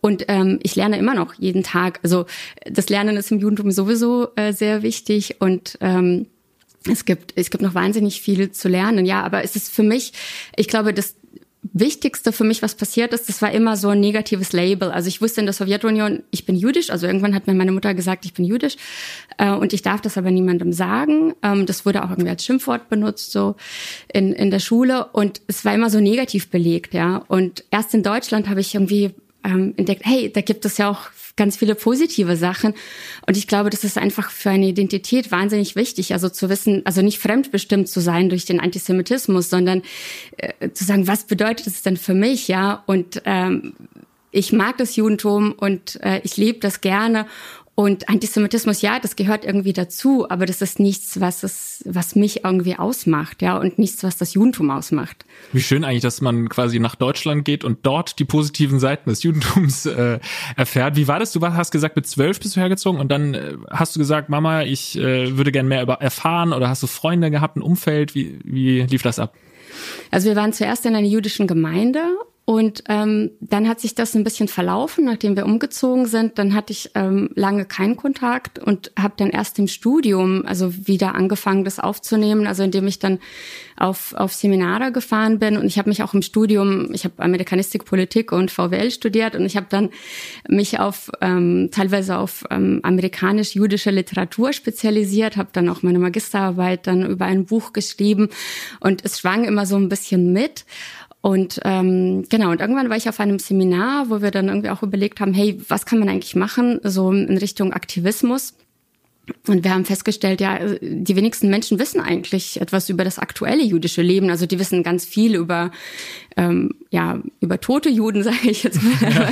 Und ähm, ich lerne immer noch jeden Tag. Also das Lernen ist im Judentum sowieso äh, sehr wichtig und ähm, es gibt, es gibt noch wahnsinnig viel zu lernen, ja, aber es ist für mich, ich glaube, das Wichtigste für mich, was passiert ist, das war immer so ein negatives Label. Also ich wusste in der Sowjetunion, ich bin jüdisch. Also irgendwann hat mir meine Mutter gesagt, ich bin jüdisch. Äh, und ich darf das aber niemandem sagen. Ähm, das wurde auch irgendwie als Schimpfwort benutzt, so in, in der Schule. Und es war immer so negativ belegt, ja. Und erst in Deutschland habe ich irgendwie ähm, entdeckt, hey, da gibt es ja auch ganz viele positive Sachen. Und ich glaube, das ist einfach für eine Identität wahnsinnig wichtig. Also zu wissen, also nicht fremdbestimmt zu sein durch den Antisemitismus, sondern äh, zu sagen, was bedeutet das denn für mich, ja? Und ähm, ich mag das Judentum und äh, ich lebe das gerne und Antisemitismus, ja, das gehört irgendwie dazu, aber das ist nichts, was es, was mich irgendwie ausmacht, ja, und nichts, was das Judentum ausmacht. Wie schön eigentlich, dass man quasi nach Deutschland geht und dort die positiven Seiten des Judentums äh, erfährt. Wie war das? Du hast gesagt, mit zwölf bist du hergezogen und dann äh, hast du gesagt, Mama, ich äh, würde gern mehr über erfahren oder hast du Freunde gehabt, ein Umfeld? Wie, wie lief das ab? Also wir waren zuerst in einer jüdischen Gemeinde und ähm, dann hat sich das ein bisschen verlaufen, nachdem wir umgezogen sind. Dann hatte ich ähm, lange keinen Kontakt und habe dann erst im Studium also wieder angefangen, das aufzunehmen. Also indem ich dann auf, auf Seminare gefahren bin und ich habe mich auch im Studium, ich habe Amerikanistik, Politik und VWL studiert und ich habe dann mich auf ähm, teilweise auf ähm, amerikanisch-jüdische Literatur spezialisiert, habe dann auch meine Magisterarbeit dann über ein Buch geschrieben und es schwang immer so ein bisschen mit. Und ähm, genau, und irgendwann war ich auf einem Seminar, wo wir dann irgendwie auch überlegt haben, hey, was kann man eigentlich machen, so in Richtung Aktivismus. Und wir haben festgestellt, ja, die wenigsten Menschen wissen eigentlich etwas über das aktuelle jüdische Leben. Also die wissen ganz viel über ähm, ja über tote Juden, [LAUGHS] sage ich jetzt mal, ja.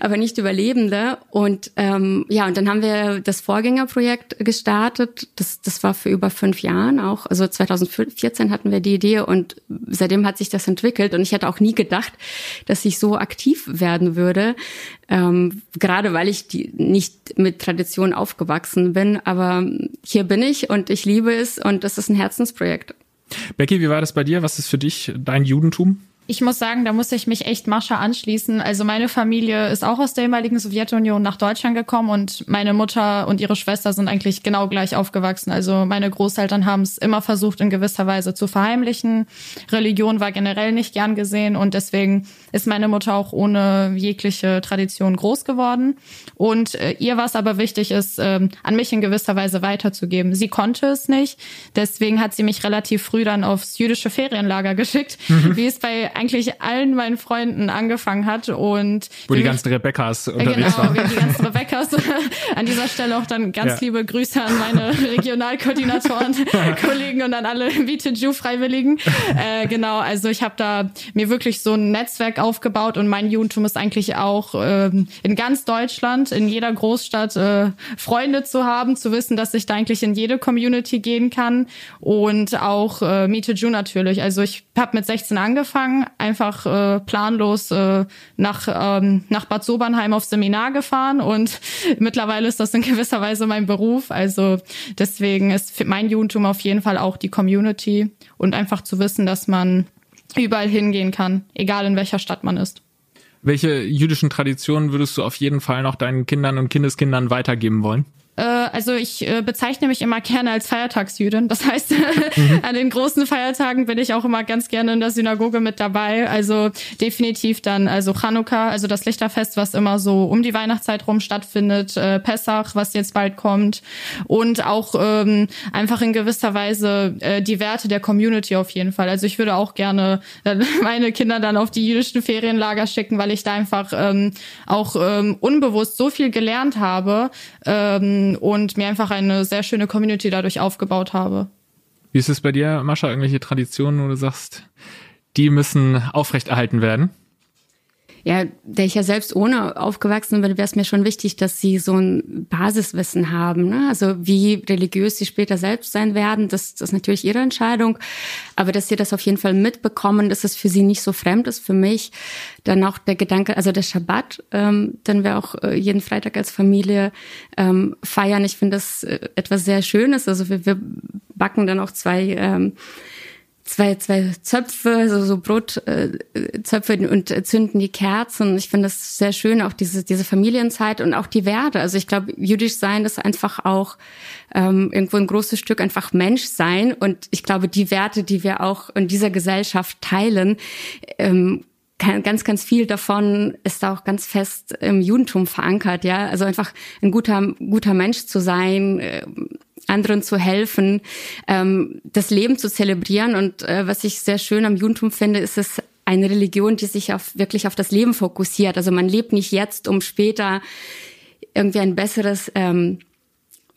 aber nicht über Lebende. Und ähm, ja, und dann haben wir das Vorgängerprojekt gestartet. Das, das war für über fünf Jahren auch. Also 2014 hatten wir die Idee und seitdem hat sich das entwickelt. Und ich hätte auch nie gedacht, dass ich so aktiv werden würde, ähm, gerade weil ich die, nicht mit Tradition aufgewachsen bin. Aber hier bin ich und ich liebe es und das ist ein Herzensprojekt. Becky, wie war das bei dir? Was ist für dich dein Judentum? Ich muss sagen, da muss ich mich echt Mascha anschließen. Also meine Familie ist auch aus der ehemaligen Sowjetunion nach Deutschland gekommen und meine Mutter und ihre Schwester sind eigentlich genau gleich aufgewachsen. Also meine Großeltern haben es immer versucht, in gewisser Weise zu verheimlichen. Religion war generell nicht gern gesehen und deswegen ist meine Mutter auch ohne jegliche Tradition groß geworden. Und äh, ihr war es aber wichtig, ist ähm, an mich in gewisser Weise weiterzugeben. Sie konnte es nicht, deswegen hat sie mich relativ früh dann aufs jüdische Ferienlager [LAUGHS] geschickt, mhm. wie es bei eigentlich allen meinen Freunden angefangen hat und wo die ganzen Rebecca's unterwegs genau, waren. Genau, die ganzen Rebecca's. [LAUGHS] an dieser Stelle auch dann ganz ja. liebe Grüße an meine [LAUGHS] Regionalkoordinatoren, Kollegen und an alle BTJU Freiwilligen. Äh, genau, also ich habe da mir wirklich so ein Netzwerk aufgebaut und mein Judentum ist eigentlich auch ähm, in ganz Deutschland, in jeder Großstadt äh, Freunde zu haben, zu wissen, dass ich da eigentlich in jede Community gehen kann und auch äh, Meet natürlich. Also ich habe mit 16 angefangen, einfach äh, planlos äh, nach, ähm, nach Bad Sobernheim auf Seminar gefahren und [LAUGHS] mittlerweile ist das in gewisser Weise mein Beruf. Also deswegen ist mein Judentum auf jeden Fall auch die Community und einfach zu wissen, dass man überall hingehen kann, egal in welcher Stadt man ist. Welche jüdischen Traditionen würdest du auf jeden Fall noch deinen Kindern und Kindeskindern weitergeben wollen? Äh, also ich äh, bezeichne mich immer gerne als Feiertagsjüdin. Das heißt, mhm. [LAUGHS] an den großen Feiertagen bin ich auch immer ganz gerne in der Synagoge mit dabei. Also definitiv dann also Chanukka, also das Lichterfest, was immer so um die Weihnachtszeit rum stattfindet, äh, Pessach, was jetzt bald kommt und auch ähm, einfach in gewisser Weise äh, die Werte der Community auf jeden Fall. Also ich würde auch gerne äh, [LAUGHS] meine Kinder dann auf die jüdischen Ferienlager schicken, weil ich da einfach ähm, auch ähm, unbewusst so viel gelernt habe ähm, und mir einfach eine sehr schöne Community dadurch aufgebaut habe. Wie ist es bei dir, Mascha? Irgendwelche Traditionen, wo du sagst, die müssen aufrechterhalten werden? Ja, der ich ja selbst ohne aufgewachsen bin, wäre es mir schon wichtig, dass sie so ein Basiswissen haben. Ne? Also wie religiös sie später selbst sein werden, das, das ist natürlich ihre Entscheidung. Aber dass sie das auf jeden Fall mitbekommen, dass es für sie nicht so fremd ist für mich. Dann auch der Gedanke, also der Schabbat, ähm, dann wir auch äh, jeden Freitag als Familie ähm, feiern. Ich finde das äh, etwas sehr Schönes. Also wir, wir backen dann auch zwei ähm, zwei, zwei Zöpfe, so, so Brotzöpfe äh, und zünden die Kerzen. Ich finde das sehr schön, auch diese, diese Familienzeit und auch die Werte. Also ich glaube, jüdisch sein ist einfach auch ähm, irgendwo ein großes Stück einfach Mensch sein. Und ich glaube, die Werte, die wir auch in dieser Gesellschaft teilen, ähm, ganz, ganz viel davon ist auch ganz fest im Judentum verankert, ja. Also einfach ein guter, guter Mensch zu sein, äh, anderen zu helfen, ähm, das Leben zu zelebrieren. Und äh, was ich sehr schön am Judentum finde, ist es eine Religion, die sich auf, wirklich auf das Leben fokussiert. Also man lebt nicht jetzt, um später irgendwie ein besseres ähm,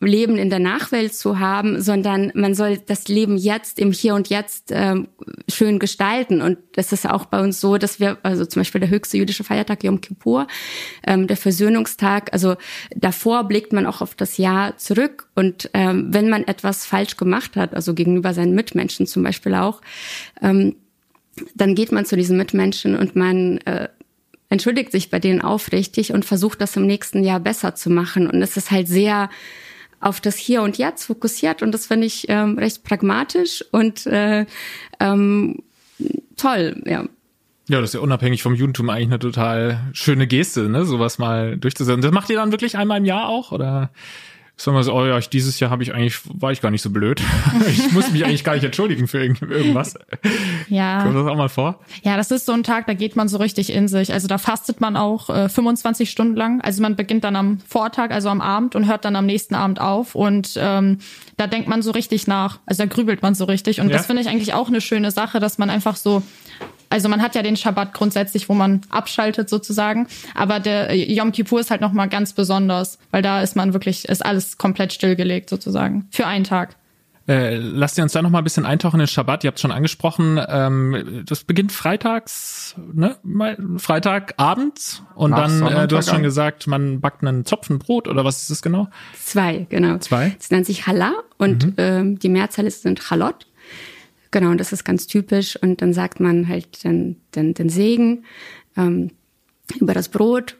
Leben in der Nachwelt zu haben, sondern man soll das Leben jetzt im Hier und Jetzt ähm, schön gestalten. Und das ist auch bei uns so, dass wir, also zum Beispiel der höchste jüdische Feiertag Yom Kippur, ähm, der Versöhnungstag, also davor blickt man auch auf das Jahr zurück. Und ähm, wenn man etwas falsch gemacht hat, also gegenüber seinen Mitmenschen zum Beispiel auch, ähm, dann geht man zu diesen Mitmenschen und man äh, entschuldigt sich bei denen aufrichtig und versucht das im nächsten Jahr besser zu machen. Und es ist halt sehr auf das Hier und Jetzt fokussiert und das finde ich ähm, recht pragmatisch und äh, ähm, toll, ja. Ja, das ist ja unabhängig vom Judentum eigentlich eine total schöne Geste, ne, sowas mal durchzusetzen. Das macht ihr dann wirklich einmal im Jahr auch oder? Sagen wir so, oh ja, ich, dieses Jahr habe ich eigentlich, war ich gar nicht so blöd. [LAUGHS] ich muss mich eigentlich gar nicht entschuldigen für irgendwas. Ja. Kommt das auch mal vor? Ja, das ist so ein Tag, da geht man so richtig in sich. Also da fastet man auch äh, 25 Stunden lang. Also man beginnt dann am Vortag, also am Abend und hört dann am nächsten Abend auf. Und ähm, da denkt man so richtig nach. Also da grübelt man so richtig. Und ja. das finde ich eigentlich auch eine schöne Sache, dass man einfach so also man hat ja den Schabbat grundsätzlich, wo man abschaltet sozusagen, aber der Yom Kippur ist halt noch mal ganz besonders, weil da ist man wirklich ist alles komplett stillgelegt sozusagen für einen Tag. Äh, lasst ihr uns da noch mal ein bisschen eintauchen in den Schabbat. Ihr habt schon angesprochen, ähm, das beginnt freitags, ne? Freitagabends und Ach, dann, äh, du hast schon gesagt, man backt einen Zopfen Brot oder was ist das genau? Zwei, genau. Zwei. Das nennt sich Challah und mhm. ähm, die Mehrzahl ist sind Chalot. Genau, und das ist ganz typisch. Und dann sagt man halt den, den, den Segen ähm, über das Brot,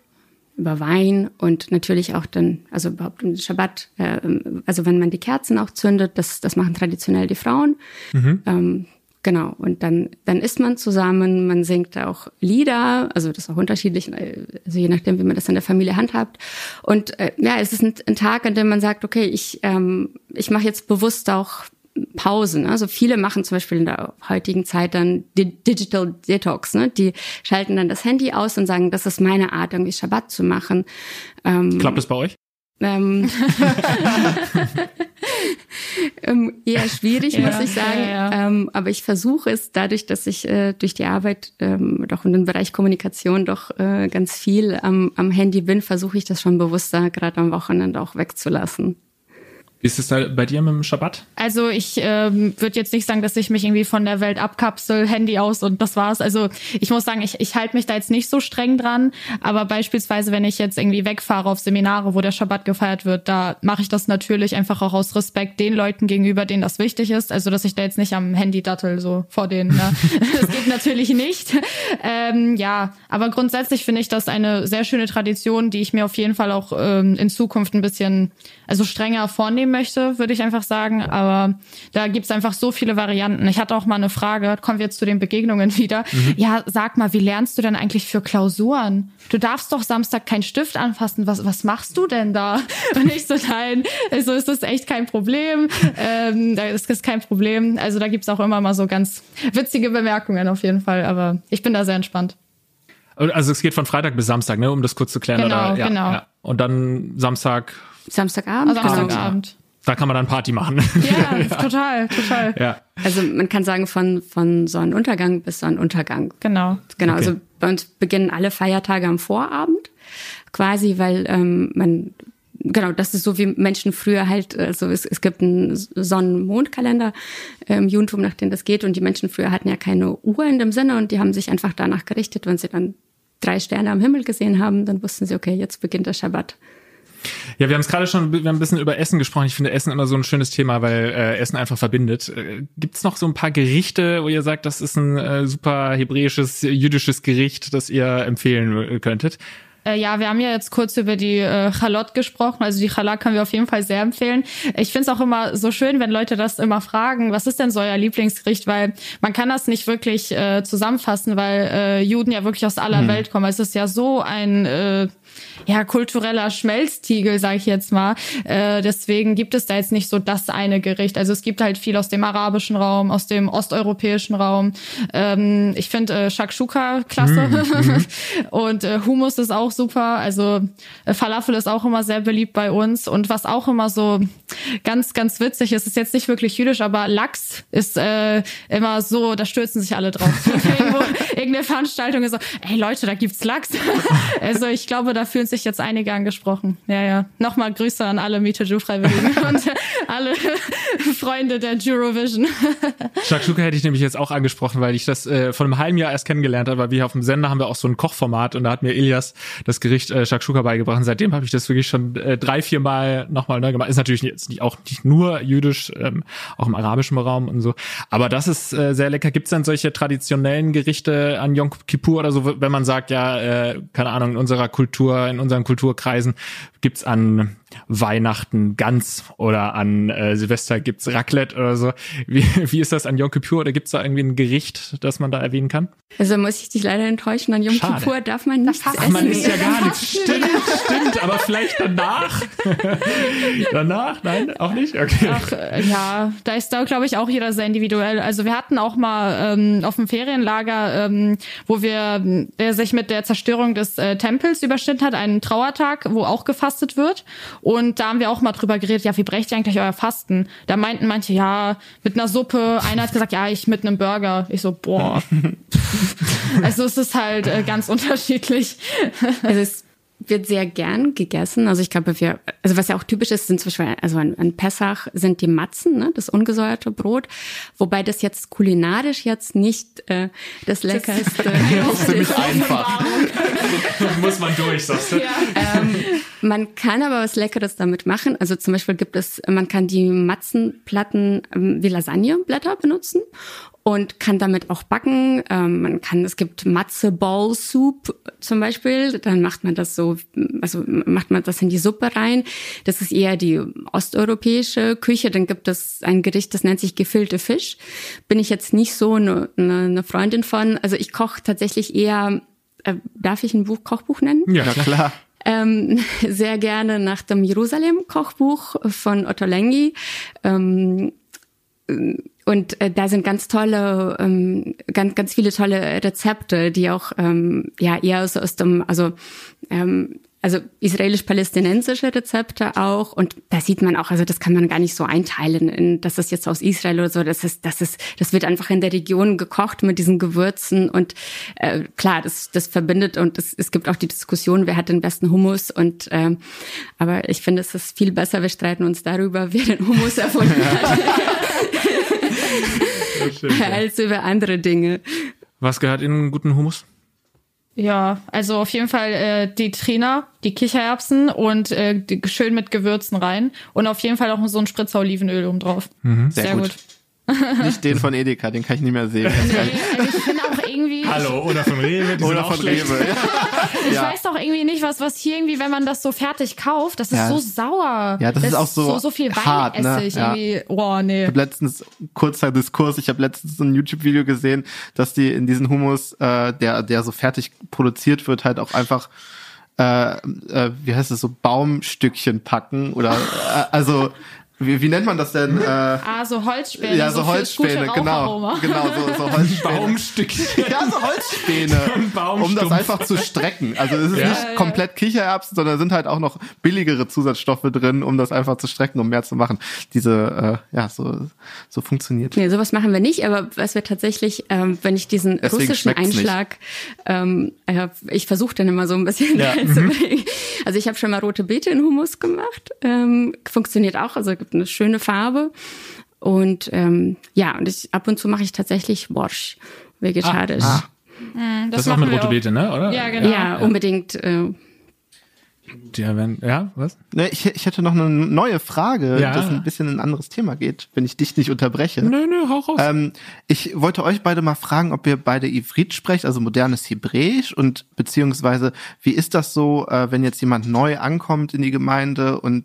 über Wein und natürlich auch dann, also überhaupt im Schabbat, äh, also wenn man die Kerzen auch zündet, das, das machen traditionell die Frauen. Mhm. Ähm, genau, und dann, dann isst man zusammen, man singt auch Lieder, also das ist auch unterschiedlich, also je nachdem, wie man das in der Familie handhabt. Und äh, ja, es ist ein, ein Tag, an dem man sagt, okay, ich, ähm, ich mache jetzt bewusst auch Pausen. Also viele machen zum Beispiel in der heutigen Zeit dann Digital Detox. Ne? Die schalten dann das Handy aus und sagen, das ist meine Art, irgendwie Schabbat zu machen. Ähm, Klappt das bei euch? Ähm, [LAUGHS] ähm, eher schwierig, ja, muss ich sagen. Ja, ja. Ähm, aber ich versuche es dadurch, dass ich äh, durch die Arbeit ähm, doch in dem Bereich Kommunikation doch äh, ganz viel am, am Handy bin, versuche ich das schon bewusster, gerade am Wochenende auch wegzulassen. Ist es da bei dir mit dem Schabbat? Also ich ähm, würde jetzt nicht sagen, dass ich mich irgendwie von der Welt abkapsel, Handy aus und das war's. Also ich muss sagen, ich, ich halte mich da jetzt nicht so streng dran. Aber beispielsweise, wenn ich jetzt irgendwie wegfahre auf Seminare, wo der Schabbat gefeiert wird, da mache ich das natürlich einfach auch aus Respekt den Leuten gegenüber, denen das wichtig ist. Also dass ich da jetzt nicht am Handy dattel so vor denen. Ne? [LAUGHS] das geht natürlich nicht. Ähm, ja, aber grundsätzlich finde ich das eine sehr schöne Tradition, die ich mir auf jeden Fall auch ähm, in Zukunft ein bisschen also strenger vornehmen nehmen möchte, würde ich einfach sagen. Aber da gibt's einfach so viele Varianten. Ich hatte auch mal eine Frage, kommen wir jetzt zu den Begegnungen wieder. Mhm. Ja, sag mal, wie lernst du denn eigentlich für Klausuren? Du darfst doch Samstag keinen Stift anfassen. Was, was machst du denn da? [LAUGHS] Und ich so, nein, so ist das echt kein Problem. Ähm, das ist kein Problem. Also da gibt's auch immer mal so ganz witzige Bemerkungen auf jeden Fall. Aber ich bin da sehr entspannt. Also es geht von Freitag bis Samstag, ne, um das kurz zu klären. Genau, oder? Ja, genau. Ja. Und dann Samstag. Samstagabend. Also Samstagabend. Da kann man dann Party machen. Ja, [LAUGHS] ja, total, total. Ja. Also man kann sagen von, von Sonnenuntergang bis Sonnenuntergang. Genau. Genau, Okay. also bei uns beginnen alle Feiertage am Vorabend quasi, weil ähm, man Genau, das ist so wie Menschen früher halt, also es, es gibt einen Sonnen-Mond-Kalender im Judentum, nach dem das geht, und die Menschen früher hatten ja keine Uhr in dem Sinne und die haben sich einfach danach gerichtet, wenn sie dann drei Sterne am Himmel gesehen haben, dann wussten sie, okay, jetzt beginnt der Schabbat. Ja, wir haben es gerade schon, wir haben ein bisschen über Essen gesprochen. Ich finde Essen immer so ein schönes Thema, weil äh, Essen einfach verbindet. Äh, gibt's noch so ein paar Gerichte, wo ihr sagt, das ist ein äh, super hebräisches, jüdisches Gericht, das ihr empfehlen äh, könntet? Äh, ja, wir haben ja jetzt kurz über die äh, Chalot gesprochen. Also die Challah können wir auf jeden Fall sehr empfehlen. Ich finde es auch immer so schön, wenn Leute das immer fragen, was ist denn so euer Lieblingsgericht? Weil man kann das nicht wirklich äh, zusammenfassen, weil äh, Juden ja wirklich aus aller Welt kommen. Es ist ja so ein äh, ja, kultureller Schmelztiegel, sage ich jetzt mal. Äh, deswegen gibt es da jetzt nicht so das eine Gericht. Also es gibt halt viel aus dem arabischen Raum, aus dem osteuropäischen Raum. Ähm, ich finde äh, Shakshuka klasse. [LAUGHS] Und äh, Hummus ist auch super. Also äh, Falafel ist auch immer sehr beliebt bei uns. Und was auch immer so ganz, ganz witzig ist, ist jetzt nicht wirklich jüdisch, aber Lachs ist äh, immer so, da stürzen sich alle drauf. [LAUGHS] Irgendwo, irgendeine Veranstaltung ist so, ey Leute, da gibt's Lachs. [LAUGHS] also ich glaube, da fühlen sich jetzt einige angesprochen. Ja, ja. Nochmal Grüße an alle Meet Jew Freiwilligen [LAUGHS] und alle [LAUGHS] Freunde der Eurovision. Shakshuka [LAUGHS] hätte ich nämlich jetzt auch angesprochen, weil ich das äh, vor einem halben Jahr erst kennengelernt habe, weil wir auf dem Sender haben wir auch so ein Kochformat und da hat mir Ilias das Gericht äh, Shakshuka beigebracht. Und seitdem habe ich das wirklich schon äh, drei, vier Mal nochmal neu gemacht. Ist natürlich jetzt nicht, auch nicht nur jüdisch, ähm, auch im arabischen Raum und so. Aber das ist äh, sehr lecker. Gibt es denn solche traditionellen Gerichte an Yom Kippur oder so, wenn man sagt, ja, äh, keine Ahnung, in unserer Kultur, in unseren Kulturkreisen gibt's an Weihnachten Gans oder an äh, Silvester gibt's Raclette oder so. Wie, [LAUGHS] wie ist das an Yom Kippur oder gibt's da irgendwie ein Gericht, das man da erwähnen kann? Also muss ich dich leider enttäuschen, an Yom Schade. Kippur darf man nichts Ach, essen. Man isst ja gar [LAUGHS] nichts. Stimmt, stimmt, aber vielleicht danach. [LAUGHS] danach? Nein, auch nicht? Okay. Ach, äh, ja, da ist da, glaube ich, auch jeder sehr individuell. Also wir hatten auch mal ähm, auf dem Ferienlager, ähm, wo wir, der sich mit der Zerstörung des äh, Tempels überschnitten hat, einen Trauertag, wo auch gefastet wird. Und da haben wir auch mal drüber geredet, ja, wie brecht ihr eigentlich euer Fasten? Da meinten manche, ja, mit einer Suppe. Einer hat gesagt, ja, ich mit einem Burger. Ich so, boah. [LAUGHS] also es ist halt äh, ganz unterschiedlich. Also es wird sehr gern gegessen. Also ich glaube, wir, also was ja auch typisch ist, sind zum Beispiel, also an, an Pessach sind die Matzen, ne, das ungesäuerte Brot, wobei das jetzt kulinarisch jetzt nicht äh, das leckerste Das [LAUGHS] ist ziemlich einfach. [LAUGHS] Muss man durch, sagst du? ähm, man kann aber was Leckeres damit machen. Also zum Beispiel gibt es, man kann die Matzenplatten ähm, wie Lasagneblätter benutzen und kann damit auch backen. Ähm, man kann, es gibt Matze Ball Soup zum Beispiel. Dann macht man das so, also macht man das in die Suppe rein. Das ist eher die osteuropäische Küche. Dann gibt es ein Gericht, das nennt sich gefüllte Fisch. Bin ich jetzt nicht so eine, eine, eine Freundin von. Also ich koche tatsächlich eher, äh, darf ich ein Buch, Kochbuch nennen? Ja, Ja, klar. ähm, [LAUGHS] sehr gerne nach dem Jerusalem-Kochbuch von Otto Lengi. Ähm, und äh, da sind ganz tolle, ähm, ganz, ganz viele tolle Rezepte, die auch ähm, ja eher aus, aus dem, also ähm, also israelisch-palästinensische Rezepte auch. Und da sieht man auch, also das kann man gar nicht so einteilen, in, dass das jetzt aus Israel oder so, das ist, das ist, das wird einfach in der Region gekocht mit diesen Gewürzen. Und äh, klar, das, das verbindet und es, es gibt auch die Diskussion, wer hat den besten Hummus. Und ähm, aber ich finde, es ist viel besser, wir streiten uns darüber, wer den Hummus erfunden hat, [LAUGHS] [LAUGHS] als über andere Dinge. Was gehört in einen guten Hummus? Ja, also auf jeden Fall äh, die Trainer, die Kichererbsen und äh, die, schön mit Gewürzen rein und auf jeden Fall auch so ein Spritzer Olivenöl oben drauf. Sehr, gut. [LAUGHS] Nicht den von Edeka, den kann ich nicht mehr sehen. Nee, also ich finde auch irgendwie. Hallo, oder von Rewe, die Oder [LAUGHS] sind auch von schlecht. Rewe. [LAUGHS] Ich Ja. weiß doch irgendwie nicht, was, was hier irgendwie, wenn man das so fertig kauft, das ist Ja. so sauer. Ja, das ist auch so so, so viel hart, ne? Weinessig Ja. irgendwie. Oh, nee. Ich habe letztens, kurzer Diskurs, ich habe letztens ein YouTube-Video gesehen, dass die in diesen Hummus, äh, der, der so fertig produziert wird, halt auch einfach, äh, äh, wie heißt es, so Baumstückchen packen oder, äh, also, wie, wie nennt man das denn? Äh, Ah, so Holzspäne. ja, so gute Holzspäne, genau. Genau, so, so [LAUGHS] Holzspäne. Baumstückchen. Ja, so Holzspäne, [LAUGHS] um das einfach zu strecken. Also es ist Ja. nicht komplett Kichererbsen, sondern sind halt auch noch billigere Zusatzstoffe drin, um das einfach zu strecken, um mehr zu machen. Diese, äh, ja, so, so funktioniert. Nee, sowas machen wir nicht, aber was wir tatsächlich, ähm, wenn ich diesen Deswegen russischen schmeckt's nicht. Einschlag, ähm, äh, ich versuche dann immer so ein bisschen Ja. [LAUGHS] beizubringen. Also ich habe schon mal rote Beete in Hummus gemacht, ähm, funktioniert auch, also gibt eine schöne Farbe und ähm, ja, und ich, ab und zu mache ich tatsächlich Borsch vegetarisch. Ah. Das, ist auch machen mit wir rote. Beete, ne? Oder? Ja, genau. Ja, unbedingt. Äh, Die werden, ja, was? Ne, ich, ich hätte noch eine neue Frage, Ja. das ein bisschen in ein anderes Thema geht, wenn ich dich nicht unterbreche. Nö, nö, hau raus. Ähm, ich wollte euch beide mal fragen, ob ihr beide Ivrit sprecht, also modernes Hebräisch und beziehungsweise wie ist das so, äh, wenn jetzt jemand neu ankommt in die Gemeinde und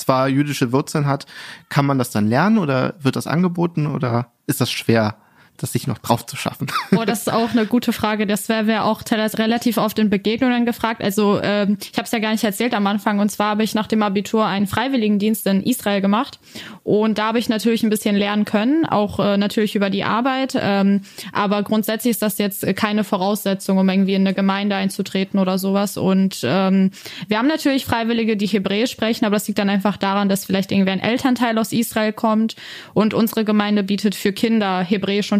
zwar jüdische Wurzeln hat, kann man das dann lernen oder wird das angeboten oder ist das schwer, das sich noch drauf zu schaffen? [LAUGHS] Oh, das ist auch eine gute Frage. Das wäre wir auch relativ oft in Begegnungen gefragt. Also ähm, ich habe es ja gar nicht erzählt am Anfang. Und zwar habe ich nach dem Abitur einen Freiwilligendienst in Israel gemacht. Und da habe ich natürlich ein bisschen lernen können, auch äh, natürlich über die Arbeit. Ähm, aber grundsätzlich ist das jetzt keine Voraussetzung, um irgendwie in eine Gemeinde einzutreten oder sowas. Und ähm, wir haben natürlich Freiwillige, die Hebräisch sprechen, aber das liegt dann einfach daran, dass vielleicht irgendwie ein Elternteil aus Israel kommt und unsere Gemeinde bietet für Kinder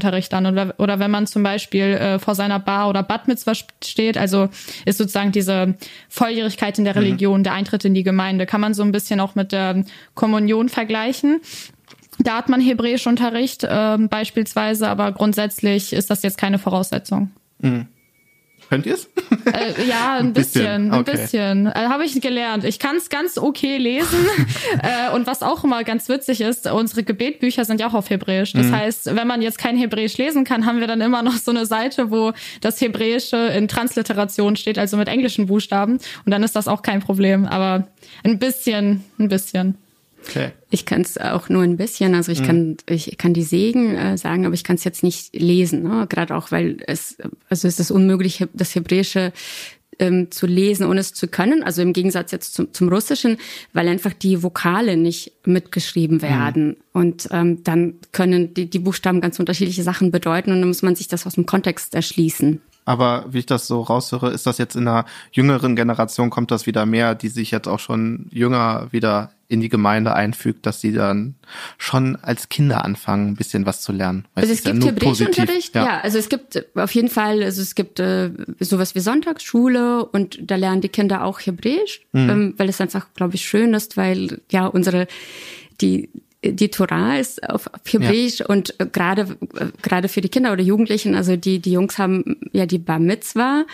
Hebräischunterricht an. Oder, oder wenn man zum Beispiel äh, vor seiner Bar oder Bat Mitzvah steht, also ist sozusagen diese Volljährigkeit in der Religion, der Eintritt in die Gemeinde, kann man so ein bisschen auch mit der Kommunion vergleichen. Da hat man Hebräischunterricht ähm, beispielsweise, aber grundsätzlich ist das jetzt keine Voraussetzung. Könnt ihr es? Äh, ja, [LAUGHS] ein, Ein bisschen, bisschen, ein okay. bisschen. Äh, Habe ich gelernt. Ich kann es ganz okay lesen. [LAUGHS] äh, und was auch immer ganz witzig ist, unsere Gebetbücher sind ja auch auf Hebräisch. Mhm. Das heißt, wenn man jetzt kein Hebräisch lesen kann, haben wir dann immer noch so eine Seite, wo das Hebräische in Transliteration steht, also mit englischen Buchstaben. Und dann ist das auch kein Problem. Aber ein bisschen, ein bisschen. Okay. Ich kann es auch nur ein bisschen, also ich kann ich kann die Segen äh, sagen, aber ich kann es jetzt nicht lesen, ne? gerade auch weil es also es ist unmöglich das Hebräische ähm, zu lesen, ohne es zu können. Also im Gegensatz jetzt zum, zum Russischen, weil einfach die Vokale nicht mitgeschrieben werden und ähm, dann können die, die Buchstaben ganz unterschiedliche Sachen bedeuten und dann muss man sich das aus dem Kontext erschließen. Aber wie ich das so raushöre, ist das jetzt in einer jüngeren Generation, kommt das wieder mehr, die sich jetzt auch schon jünger wieder in die Gemeinde einfügt, dass sie dann schon als Kinder anfangen, ein bisschen was zu lernen. Weil Also es ja gibt nur Hebräischunterricht, positiv. ja. Also es gibt auf jeden Fall, also es gibt äh, sowas wie Sonntagsschule und da lernen die Kinder auch Hebräisch, ähm, weil es einfach, glaube ich, schön ist, weil ja unsere die die Torah ist auf, Hebräisch und äh, gerade äh, gerade für die Kinder oder Jugendlichen, also die die Jungs haben ja die Bar Mitzvah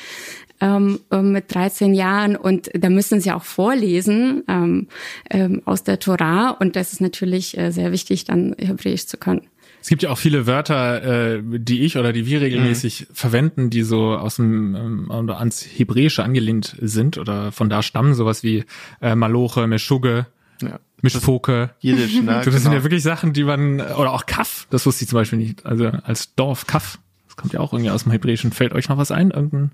ähm, äh, mit 13 Jahren und da müssen sie auch vorlesen ähm, ähm, aus der Torah und das ist natürlich äh, sehr wichtig, dann Hebräisch zu können. Es gibt ja auch viele Wörter, äh, die ich oder die wir regelmäßig verwenden, die so aus dem ähm, ans Hebräische angelehnt sind oder von da stammen, sowas wie äh, Maloche, Meschugge, Ja. Mischpoke. Jiddisch, ne? [LAUGHS] Das sind genau. ja wirklich Sachen, die man, oder auch Kaff, das wusste ich zum Beispiel nicht. Also als Dorf Kaff, das kommt ja auch irgendwie aus dem Hebräischen. Fällt euch noch was ein? Irgendein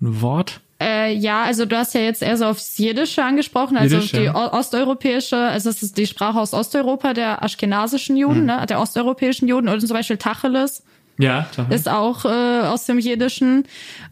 ein Wort? Äh, ja, also du hast ja jetzt eher so aufs Jiddische angesprochen, also Jiddisch, die o- osteuropäische, also es ist die Sprache aus Osteuropa, der aschkenasischen Juden, ne, der osteuropäischen Juden oder zum Beispiel Tacheles Ja. ist auch äh, aus dem Jiddischen.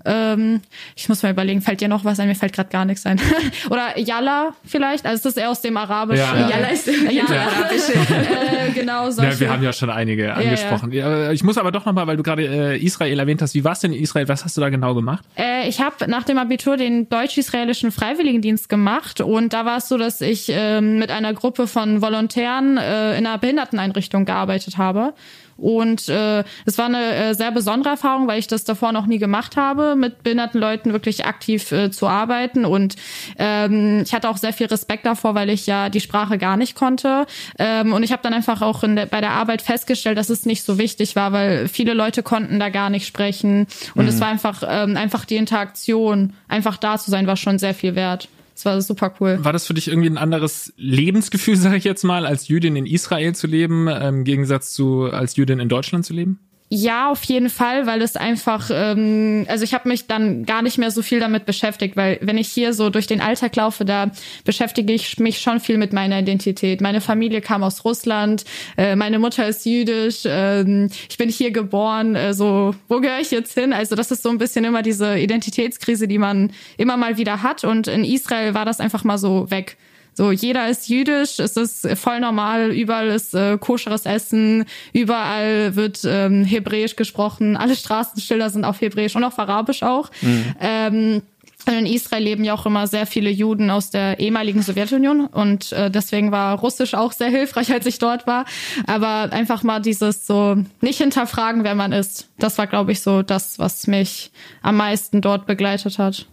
Ähm, ich muss mal überlegen, fällt dir noch was ein? Mir fällt gerade gar nichts ein. [LAUGHS] oder Yalla vielleicht, also es ist eher aus dem Arabischen. Ja, ja. Yalla ist Ja, ja. arabisch. [LAUGHS] äh, genau, solche. Ja, wir haben ja schon einige angesprochen. Ja, Ich muss aber doch nochmal, weil du gerade äh, Israel erwähnt hast, wie war's denn in Israel? Was hast du da genau gemacht? Äh, ich habe nach dem Abitur den deutsch-israelischen Freiwilligendienst gemacht und da war es so, dass ich ähm, mit einer Gruppe von Volontären äh, in einer Behinderteneinrichtung gearbeitet habe. Und äh, es war eine äh, sehr besondere Erfahrung, weil ich das davor noch nie gemacht habe, mit behinderten Leuten wirklich aktiv äh, zu arbeiten. Und ähm, ich hatte auch sehr viel Respekt davor, weil ich ja die Sprache gar nicht konnte. Ähm, und ich habe dann einfach auch in der, bei der Arbeit festgestellt, dass es nicht so wichtig war, weil viele Leute konnten da gar nicht sprechen. Und mhm. es war einfach, ähm, einfach die Interaktion, einfach da zu sein, war schon sehr viel wert. Das war super cool. War das für dich irgendwie ein anderes Lebensgefühl, sage ich jetzt mal, als Jüdin in Israel zu leben, im Gegensatz zu als Jüdin in Deutschland zu leben? Ja, auf jeden Fall, weil es einfach, ähm, also ich habe mich dann gar nicht mehr so viel damit beschäftigt, weil wenn ich hier so durch den Alltag laufe, da beschäftige ich mich schon viel mit meiner Identität. Meine Familie kam aus Russland, äh, meine Mutter ist jüdisch, äh, ich bin hier geboren, äh, so wo gehöre ich jetzt hin? Also das ist so ein bisschen immer diese Identitätskrise, die man immer mal wieder hat und in Israel war das einfach mal so weg. So, jeder ist jüdisch, es ist voll normal, überall ist äh, koscheres Essen, überall wird ähm, Hebräisch gesprochen, alle Straßenschilder sind auf Hebräisch und auf Arabisch auch. Mhm. Ähm, in Israel leben ja auch immer sehr viele Juden aus der ehemaligen Sowjetunion und äh, deswegen war Russisch auch sehr hilfreich, [LAUGHS] als ich dort war. Aber einfach mal dieses so nicht hinterfragen, wer man ist, das war, glaube ich, so das, was mich am meisten dort begleitet hat.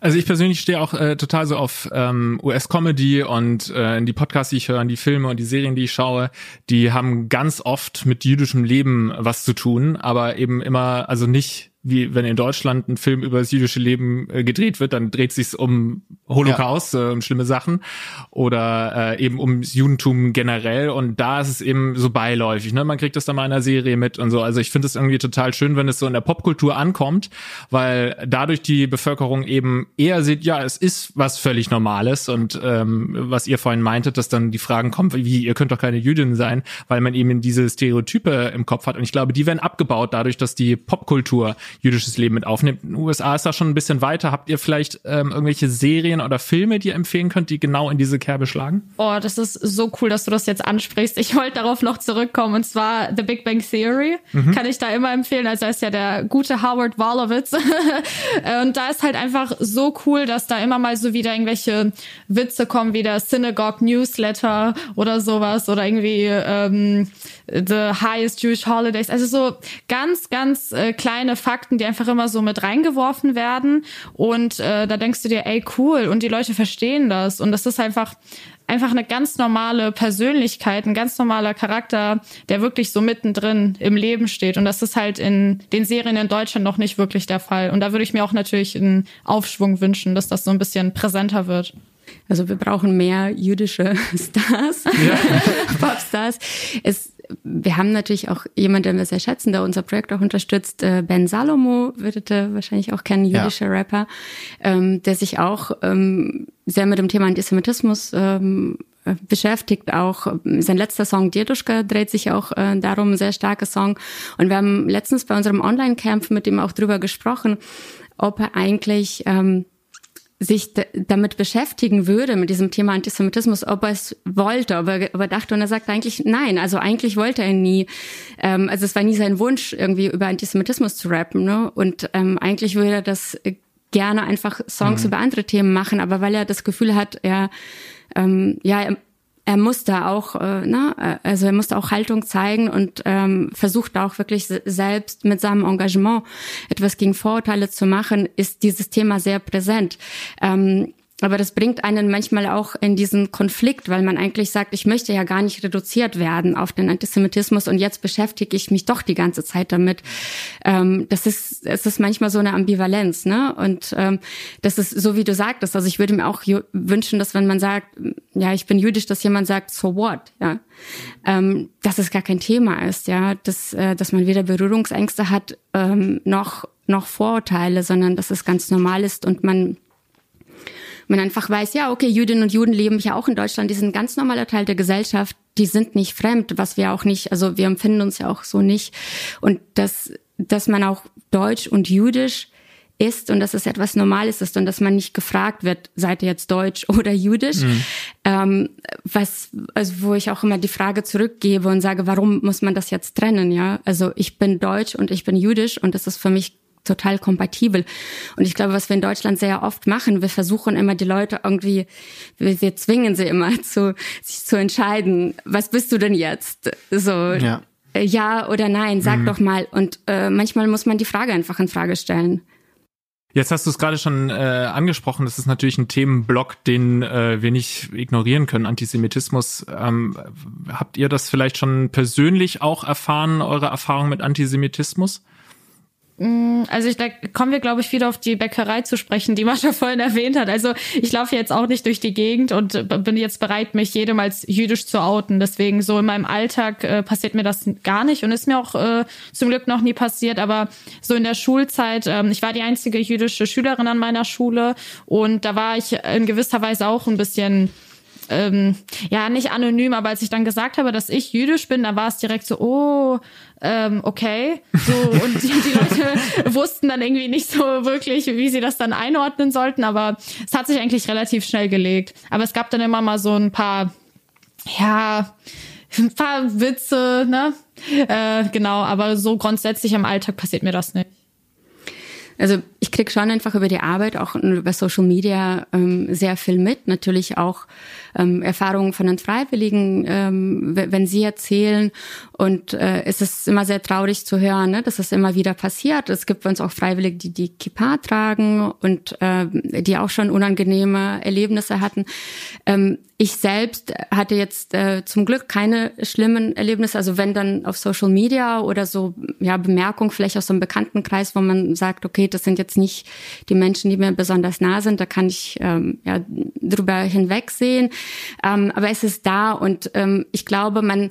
Also ich persönlich stehe auch äh, total so auf ähm, US-Comedy und äh, die Podcasts, die ich höre, die Filme und die Serien, die ich schaue, die haben ganz oft mit jüdischem Leben was zu tun, aber eben immer, also nicht wie wenn in Deutschland ein Film über das jüdische Leben äh, gedreht wird, dann dreht sich um Holocaust, ja. äh, um schlimme Sachen oder äh, eben ums Judentum generell und da ist es eben so beiläufig, ne? Man kriegt das dann mal in einer Serie mit und so. Also ich finde es irgendwie total schön, wenn es so in der Popkultur ankommt, weil dadurch die Bevölkerung eben eher sieht, ja, es ist was völlig Normales und ähm, was ihr vorhin meintet, dass dann die Fragen kommen, wie ihr könnt doch keine Jüdin sein, weil man eben diese Stereotype im Kopf hat und ich glaube, die werden abgebaut dadurch, dass die Popkultur jüdisches Leben mit aufnimmt. In den USA ist da schon ein bisschen weiter. Habt ihr vielleicht ähm, irgendwelche Serien oder Filme, die ihr empfehlen könnt, die genau in diese Kerbe schlagen? Oh, das ist so cool, dass du das jetzt ansprichst. Ich wollte darauf noch zurückkommen und zwar The Big Bang Theory. Mhm. Kann ich da immer empfehlen. Also da ist ja der gute Howard Wolowitz. [LAUGHS] und da ist halt einfach so cool, dass da immer mal so wieder irgendwelche Witze kommen, wie der Synagogue Newsletter oder sowas oder irgendwie ähm, The Highest Jewish Holidays. Also so ganz, ganz äh, kleine Fakten, die einfach immer so mit reingeworfen werden. Und äh, da denkst du dir, ey, cool. Und die Leute verstehen das. Und das ist einfach einfach eine ganz normale Persönlichkeit, ein ganz normaler Charakter, der wirklich so mittendrin im Leben steht. Und das ist halt in den Serien in Deutschland noch nicht wirklich der Fall. Und da würde ich mir auch natürlich einen Aufschwung wünschen, dass das so ein bisschen präsenter wird. Also wir brauchen mehr jüdische [LAUGHS] Stars, ja. [LAUGHS] Popstars. Es wir haben natürlich auch jemanden, den wir sehr schätzen, der unser Projekt auch unterstützt. Äh, ben Salomo würdet ihr wahrscheinlich auch kennen, jüdischer ja. Rapper, ähm, der sich auch ähm, sehr mit dem Thema Antisemitismus ähm, äh, beschäftigt. Auch sein letzter Song Dieduschka dreht sich auch äh, darum, ein sehr starker Song. Und wir haben letztens bei unserem Online-Camp mit ihm auch drüber gesprochen, ob er eigentlich ähm, sich damit beschäftigen würde, mit diesem Thema Antisemitismus, ob er es wollte, ob er, ob er dachte und er sagt eigentlich nein. Also eigentlich wollte er nie, ähm, also es war nie sein Wunsch, irgendwie über Antisemitismus zu rappen. Ne? Und ähm, eigentlich würde er das gerne einfach Songs mhm. über andere Themen machen, aber weil er das Gefühl hat, er ähm, ja, er muss da auch, äh, ne, also er muss da auch Haltung zeigen und ähm, versucht auch wirklich selbst mit seinem Engagement etwas gegen Vorurteile zu machen, ist dieses Thema sehr präsent. Ähm, aber das bringt einen manchmal auch in diesen Konflikt, weil man eigentlich sagt, ich möchte ja gar nicht reduziert werden auf den Antisemitismus und jetzt beschäftige ich mich doch die ganze Zeit damit. Ähm, das ist, es ist manchmal so eine Ambivalenz, ne? Und ähm, das ist so, wie du sagtest. Also ich würde mir auch wünschen, dass wenn man sagt, ja, ich bin jüdisch, dass jemand sagt, so what, ja, ähm, dass es gar kein Thema ist, ja, dass, äh, dass man weder Berührungsängste hat ähm, noch noch Vorurteile, sondern dass es ganz normal ist und man man einfach weiß, ja, okay, Jüdinnen und Juden leben ja auch in Deutschland, die sind ein ganz normaler Teil der Gesellschaft, die sind nicht fremd, was wir auch nicht, also wir empfinden uns ja auch so nicht. Und dass, dass man auch deutsch und jüdisch ist und dass es etwas Normales ist und dass man nicht gefragt wird, seid ihr jetzt deutsch [LAUGHS] oder jüdisch, mhm. ähm, was, also wo ich auch immer die Frage zurückgebe und sage, warum muss man das jetzt trennen, ja? Also ich bin deutsch und ich bin jüdisch und das ist für mich total kompatibel. Und ich glaube, was wir in Deutschland sehr oft machen, wir versuchen immer die Leute irgendwie, wir, wir zwingen sie immer [LAUGHS] zu, sich zu entscheiden, was bist du denn jetzt? So. Ja. äh, ja oder nein, sag mhm. doch mal. Und äh, manchmal muss man die Frage einfach in Frage stellen. Jetzt hast du es gerade schon äh, angesprochen, das ist natürlich ein Themenblock, den äh, wir nicht ignorieren können, Antisemitismus. Ähm, habt ihr das vielleicht schon persönlich auch erfahren, eure Erfahrung mit Antisemitismus? Mm, also ich, da kommen wir, glaube ich, wieder auf die Bäckerei zu sprechen, die [LAUGHS] Mascha vorhin erwähnt hat. Also ich laufe jetzt auch nicht durch die Gegend und äh, bin jetzt bereit, mich jedem als jüdisch zu outen. Deswegen so in meinem Alltag äh, passiert mir das gar nicht und ist mir auch äh, zum Glück noch nie passiert. Aber so in der Schulzeit, ähm, ich war die einzige jüdische Schülerin an meiner Schule und da war ich in gewisser Weise auch ein bisschen ähm, ja, nicht anonym, aber als ich dann gesagt habe, dass ich jüdisch bin, da war es direkt so, oh, ähm, okay. So, und die, die Leute [LAUGHS] wussten dann irgendwie nicht so wirklich, wie sie das dann einordnen sollten, aber es hat sich eigentlich relativ schnell gelegt. Aber es gab dann immer mal so ein paar, ja, ein paar Witze, ne? Äh, genau, aber so grundsätzlich im Alltag passiert mir das nicht. Also ich krieg schon einfach über die Arbeit, auch über Social Media ähm, sehr viel mit. Natürlich auch ähm, Erfahrungen von den Freiwilligen, ähm, wenn sie erzählen. Und äh, es ist immer sehr traurig zu hören, ne, dass das immer wieder passiert. Es gibt bei uns auch Freiwillige, die die Kippa tragen und äh, die auch schon unangenehme Erlebnisse hatten. Ähm, ich selbst hatte jetzt äh, zum Glück keine schlimmen Erlebnisse. Also wenn dann auf Social Media oder so ja Bemerkungen vielleicht aus so einem Bekanntenkreis, wo man sagt, okay, das sind jetzt nicht die Menschen, die mir besonders nah sind, da kann ich ähm, ja drüber hinwegsehen. Ähm, aber es ist da und ähm, ich glaube, man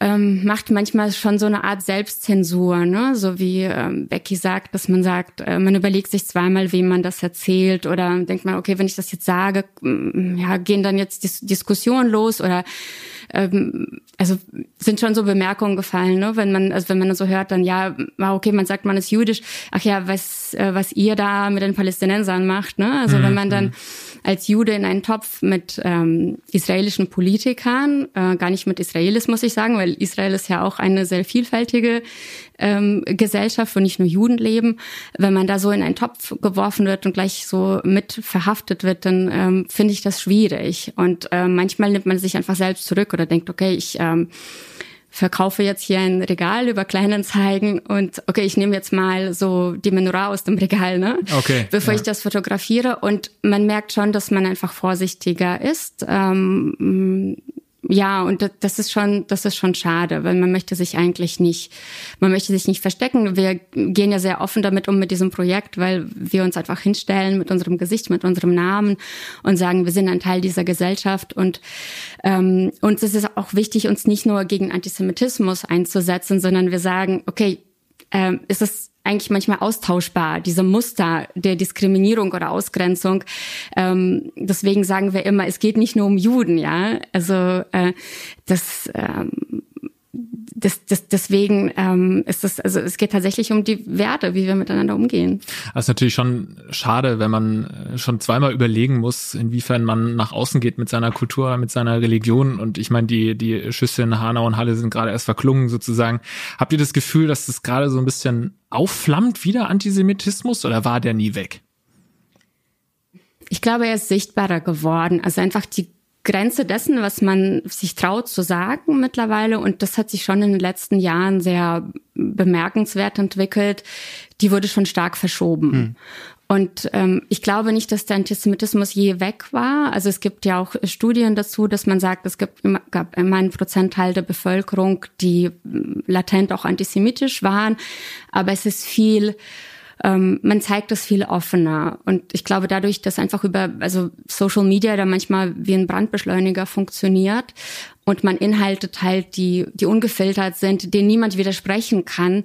ähm, macht manchmal schon so eine Art Selbstzensur, ne? so wie ähm, Becky sagt, dass man sagt, äh, man überlegt sich zweimal, wem man das erzählt oder denkt man, okay, wenn ich das jetzt sage, ja, gehen dann jetzt Dis Diskussionen los oder ähm, also sind schon so Bemerkungen gefallen, ne? wenn man, also wenn man so hört, dann ja, okay, man sagt, man ist jüdisch, ach ja, was, äh, was ihr da mit den Palästinensern macht, ne? Also mhm. wenn man dann mhm als Jude in einen Topf mit ähm, israelischen Politikern, äh, gar nicht mit Israelis, muss ich sagen, weil Israel ist ja auch eine sehr vielfältige ähm, Gesellschaft, wo nicht nur Juden leben. Wenn man da so in einen Topf geworfen wird und gleich so mit verhaftet wird, dann ähm, finde ich das schwierig. Und äh, manchmal nimmt man sich einfach selbst zurück oder denkt, okay, ich ähm, verkaufe jetzt hier ein Regal über Kleinanzeigen und okay, ich nehme jetzt mal so die Menorah aus dem Regal, ne? Okay. Bevor ja. ich das fotografiere. Und man merkt schon, dass man einfach vorsichtiger ist. Ähm, ja, und das ist schon, das ist schon schade, weil man möchte sich eigentlich nicht, man möchte sich nicht verstecken. Wir gehen ja sehr offen damit um mit diesem Projekt, weil wir uns einfach hinstellen mit unserem Gesicht, mit unserem Namen und sagen, wir sind ein Teil dieser Gesellschaft und ähm, uns ist es auch wichtig, uns nicht nur gegen Antisemitismus einzusetzen, sondern wir sagen, okay, ähm, ist es eigentlich manchmal austauschbar, diese Muster der Diskriminierung oder Ausgrenzung. Ähm, deswegen sagen wir immer, es geht nicht nur um Juden, ja. Also äh, das ähm, das, das, deswegen ähm, ist es, also es geht tatsächlich um die Werte, wie wir miteinander umgehen. Das ist natürlich schon schade, wenn man äh, schon zweimal überlegen muss, inwiefern man nach außen geht mit seiner Kultur, mit seiner Religion. Und ich meine, die, die Schüsse in Hanau und Halle sind gerade erst verklungen sozusagen. Habt ihr das Gefühl, dass das gerade so ein bisschen aufflammt, wieder Antisemitismus, oder war der nie weg? Ich glaube, er ist sichtbarer geworden. Also einfach die Grenze dessen, was man sich traut zu sagen mittlerweile. Und das hat sich schon in den letzten Jahren sehr bemerkenswert entwickelt. Die wurde schon stark verschoben. Hm. Und ähm, ich glaube nicht, dass der Antisemitismus je weg war. Also es gibt ja auch Studien dazu, dass man sagt, es gibt immer, gab immer einen Prozentteil der Bevölkerung, die latent auch antisemitisch waren. Aber es ist viel ähm, man zeigt das viel offener. Und ich glaube, dadurch, dass einfach über, also Social Media da manchmal wie ein Brandbeschleuniger funktioniert und man Inhalte teilt, die, die ungefiltert sind, denen niemand widersprechen kann,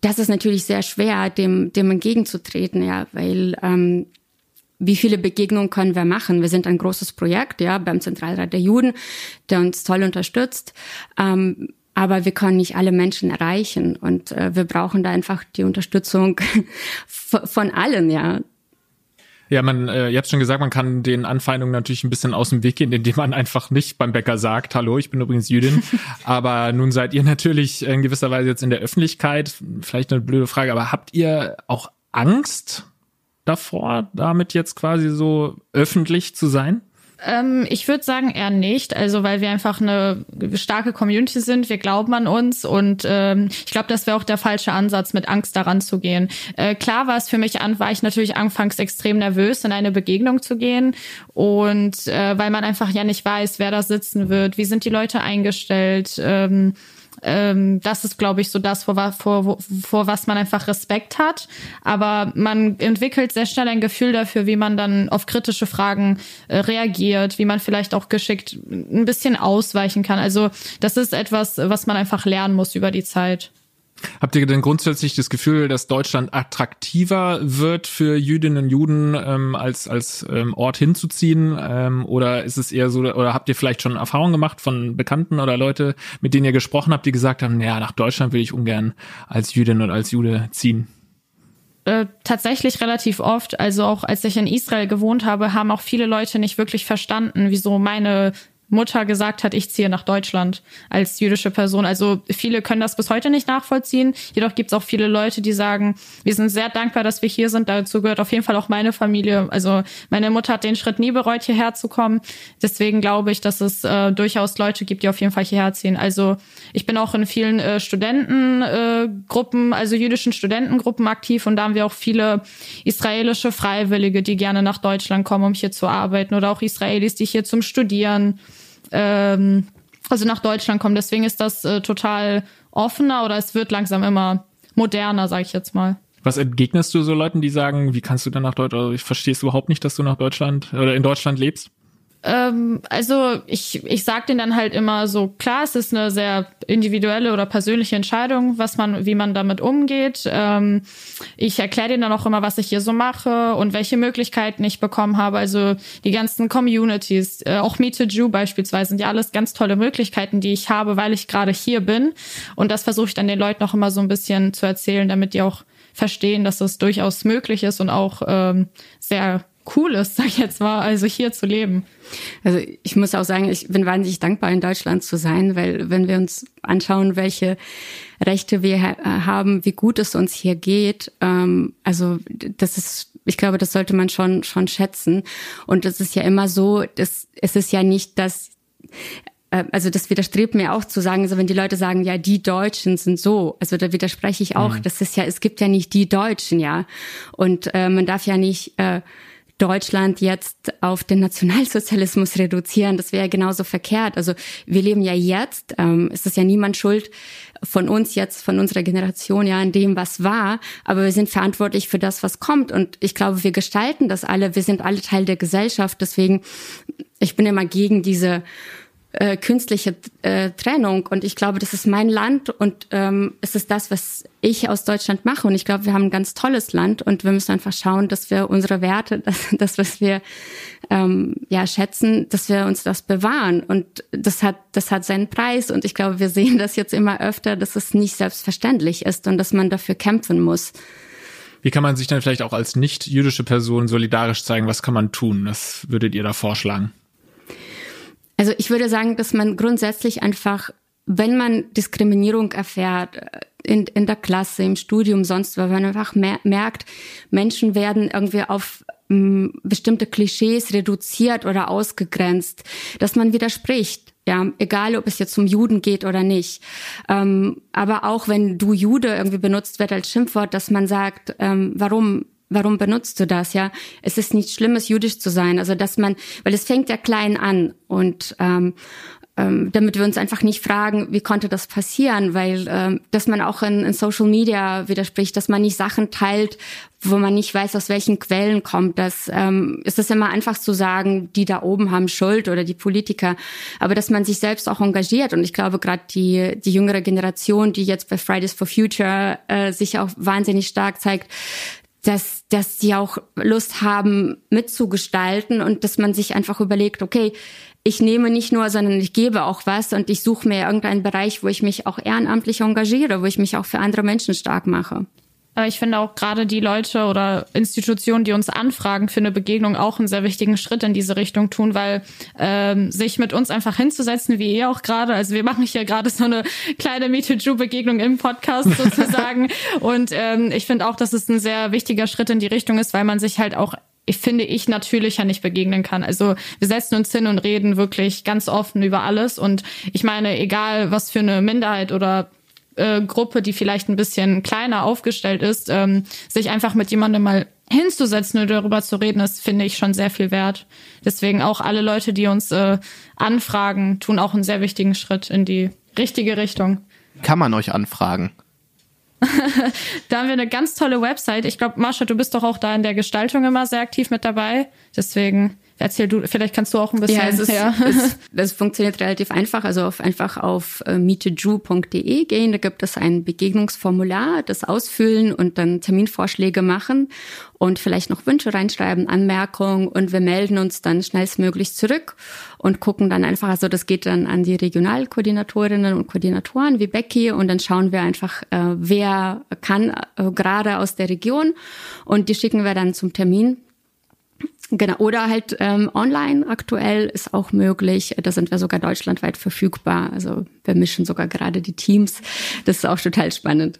das ist natürlich sehr schwer, dem, dem entgegenzutreten, ja, weil, ähm, wie viele Begegnungen können wir machen? Wir sind ein großes Projekt, ja, beim Zentralrat der Juden, der uns toll unterstützt. Ähm, aber wir können nicht alle Menschen erreichen und äh, wir brauchen da einfach die Unterstützung [LAUGHS] von allen, ja. Ja, man, äh, ihr habt schon gesagt, man kann den Anfeindungen natürlich ein bisschen aus dem Weg gehen, indem man einfach nicht beim Bäcker sagt, hallo, ich bin übrigens Jüdin. [LAUGHS] aber nun seid ihr natürlich in gewisser Weise jetzt in der Öffentlichkeit. Vielleicht eine blöde Frage, aber habt ihr auch Angst davor, damit jetzt quasi so öffentlich zu sein? Ähm, ich würde sagen eher nicht, also weil wir einfach eine starke Community sind, wir glauben an uns und ähm, ich glaube, das wäre auch der falsche Ansatz, mit Angst daran zu gehen. Äh, klar war es für mich an, war ich natürlich anfangs extrem nervös, in eine Begegnung zu gehen und äh, weil man einfach ja nicht weiß, wer da sitzen wird, wie sind die Leute eingestellt. Ähm, ähm, das ist, glaube ich, so das, vor, vor, vor was man einfach Respekt hat. Aber man entwickelt sehr schnell ein Gefühl dafür, wie man dann auf kritische Fragen äh, reagiert, wie man vielleicht auch geschickt ein bisschen ausweichen kann. Also das ist etwas, was man einfach lernen muss über die Zeit. Habt ihr denn grundsätzlich das Gefühl, dass Deutschland attraktiver wird für Jüdinnen und Juden ähm, als als ähm, Ort hinzuziehen? Ähm, oder ist es eher so? Oder habt ihr vielleicht schon Erfahrungen gemacht von Bekannten oder Leute, mit denen ihr gesprochen habt, die gesagt haben, ja, nach Deutschland will ich ungern als Jüdin oder als Jude ziehen? Äh, tatsächlich relativ oft. Also auch als ich in Israel gewohnt habe, haben auch viele Leute nicht wirklich verstanden, wieso meine Mutter gesagt hat, ich ziehe nach Deutschland als jüdische Person. Also viele können das bis heute nicht nachvollziehen. Jedoch gibt es auch viele Leute, die sagen, wir sind sehr dankbar, dass wir hier sind. Dazu gehört auf jeden Fall auch meine Familie. Also meine Mutter hat den Schritt nie bereut, hierher zu kommen. Deswegen glaube ich, dass es äh, durchaus Leute gibt, die auf jeden Fall hierher ziehen. Also ich bin auch in vielen äh, Studentengruppen, äh, also jüdischen Studentengruppen aktiv und da haben wir auch viele israelische Freiwillige, die gerne nach Deutschland kommen, um hier zu arbeiten oder auch Israelis, die hier zum Studieren ähm, also nach Deutschland kommen. Deswegen ist das äh, total offener oder es wird langsam immer moderner, sage ich jetzt mal. Was entgegnest du so Leuten, die sagen, wie kannst du denn nach Deutschland, also ich verstehe es überhaupt nicht, dass du nach Deutschland oder in Deutschland lebst? Ähm, also ich, ich sage denen dann halt immer so, klar, es ist eine sehr individuelle oder persönliche Entscheidung, was man, wie man damit umgeht. Ähm, ich erkläre denen dann auch immer, was ich hier so mache und welche Möglichkeiten ich bekommen habe. Also die ganzen Communities, äh, auch Meet a Jew beispielsweise, sind ja alles ganz tolle Möglichkeiten, die ich habe, weil ich gerade hier bin. Und das versuche ich dann den Leuten auch immer so ein bisschen zu erzählen, damit die auch verstehen, dass es durchaus möglich ist und auch ähm, sehr cool ist, sag ich jetzt mal, also hier zu leben. Also ich muss auch sagen, ich bin wahnsinnig dankbar, in Deutschland zu sein, weil wenn wir uns anschauen, welche Rechte wir haben, wie gut es uns hier geht, ähm, also das ist, ich glaube, das sollte man schon schon schätzen. Und es ist ja immer so, dass es ist ja nicht, dass äh, also das widerstrebt mir auch zu sagen, also wenn die Leute sagen, ja, die Deutschen sind so, also da widerspreche ich auch. Mhm. Das ist ja, es gibt ja nicht die Deutschen, ja, und äh, man darf ja nicht äh, Deutschland jetzt auf den Nationalsozialismus reduzieren. Das wäre genauso verkehrt. Also wir leben ja jetzt, ähm, es ist ja niemand schuld von uns jetzt, von unserer Generation ja an dem, was war, aber wir sind verantwortlich für das, was kommt. Und ich glaube, wir gestalten das alle, wir sind alle Teil der Gesellschaft. Deswegen, ich bin immer gegen diese äh, künstliche äh, Trennung. Und ich glaube, das ist mein Land und ähm, es ist das, was ich aus Deutschland mache. Und ich glaube, wir haben ein ganz tolles Land und wir müssen einfach schauen, dass wir unsere Werte, [LAUGHS] das, das was wir ähm, ja schätzen, dass wir uns das bewahren. Und das hat, das hat seinen Preis. Und ich glaube, wir sehen das jetzt immer öfter, dass es nicht selbstverständlich ist und dass man dafür kämpfen muss. Wie kann man sich dann vielleicht auch als nicht jüdische Person solidarisch zeigen? Was kann man tun? Was würdet ihr da vorschlagen? Also ich würde sagen, dass man grundsätzlich einfach, wenn man Diskriminierung erfährt, äh, in, in der Klasse, im Studium, sonst, weil man einfach mer merkt, Menschen werden irgendwie auf m, bestimmte Klischees reduziert oder ausgegrenzt, dass man widerspricht. Ja, egal ob es jetzt um Juden geht oder nicht. Ähm, aber auch wenn du Jude irgendwie benutzt wird als Schimpfwort, dass man sagt, ähm, warum warum benutzt du das? Ja, es ist nichts Schlimmes, jüdisch zu sein. Also dass man, weil es fängt ja klein an und ähm, ähm, damit wir uns einfach nicht fragen, wie konnte das passieren, weil ähm, dass man auch in, in Social Media widerspricht, dass man nicht Sachen teilt, wo man nicht weiß, aus welchen Quellen kommt. Das ähm, ist es immer einfach zu sagen, die da oben haben Schuld oder die Politiker, aber dass man sich selbst auch engagiert. Und ich glaube gerade die die jüngere Generation, die jetzt bei Fridays for Future äh, sich auch wahnsinnig stark zeigt, dass, dass sie auch Lust haben, mitzugestalten und dass man sich einfach überlegt, okay, ich nehme nicht nur, sondern ich gebe auch was und ich suche mir irgendeinen Bereich, wo ich mich auch ehrenamtlich engagiere, wo ich mich auch für andere Menschen stark mache. Aber ich finde auch gerade die Leute oder Institutionen, die uns anfragen für eine Begegnung, auch einen sehr wichtigen Schritt in diese Richtung tun, weil ähm, sich mit uns einfach hinzusetzen, wie ihr auch gerade, also wir machen hier gerade so eine kleine Meet Begegnung im Podcast [LAUGHS] sozusagen. Und ähm, ich finde auch, dass es ein sehr wichtiger Schritt in die Richtung ist, weil man sich halt auch ich finde ich natürlicher nicht begegnen kann. Also wir setzen uns hin und reden wirklich ganz offen über alles und ich meine, egal was für eine Minderheit oder äh, Gruppe, die vielleicht ein bisschen kleiner aufgestellt ist, ähm, sich einfach mit jemandem mal hinzusetzen und darüber zu reden, das finde ich schon sehr viel wert. Deswegen auch alle Leute, die uns äh, anfragen, tun auch einen sehr wichtigen Schritt in die richtige Richtung. Kann man euch anfragen? [LAUGHS] da haben wir eine ganz tolle Website. Ich glaube, Marsha, du bist doch auch da in der Gestaltung immer sehr aktiv mit dabei. Deswegen Erzähl du, vielleicht kannst du auch ein bisschen. Ja, es, ist, ja. [LAUGHS] es, [LAUGHS] es funktioniert relativ einfach. Also auf, einfach auf äh, meetedrew.de gehen. Da gibt es ein Begegnungsformular, das ausfüllen und dann Terminvorschläge machen und vielleicht noch Wünsche reinschreiben, Anmerkungen und wir melden uns dann schnellstmöglich zurück und gucken dann einfach, also das geht dann an die Regionalkoordinatorinnen und Koordinatoren wie Becky und dann schauen wir einfach, äh, wer kann äh, gerade aus der Region und die schicken wir dann zum Termin Genau, oder halt ähm, online aktuell ist auch möglich. Da sind wir sogar deutschlandweit verfügbar. Also wir mischen sogar gerade die Teams. Das ist auch total spannend.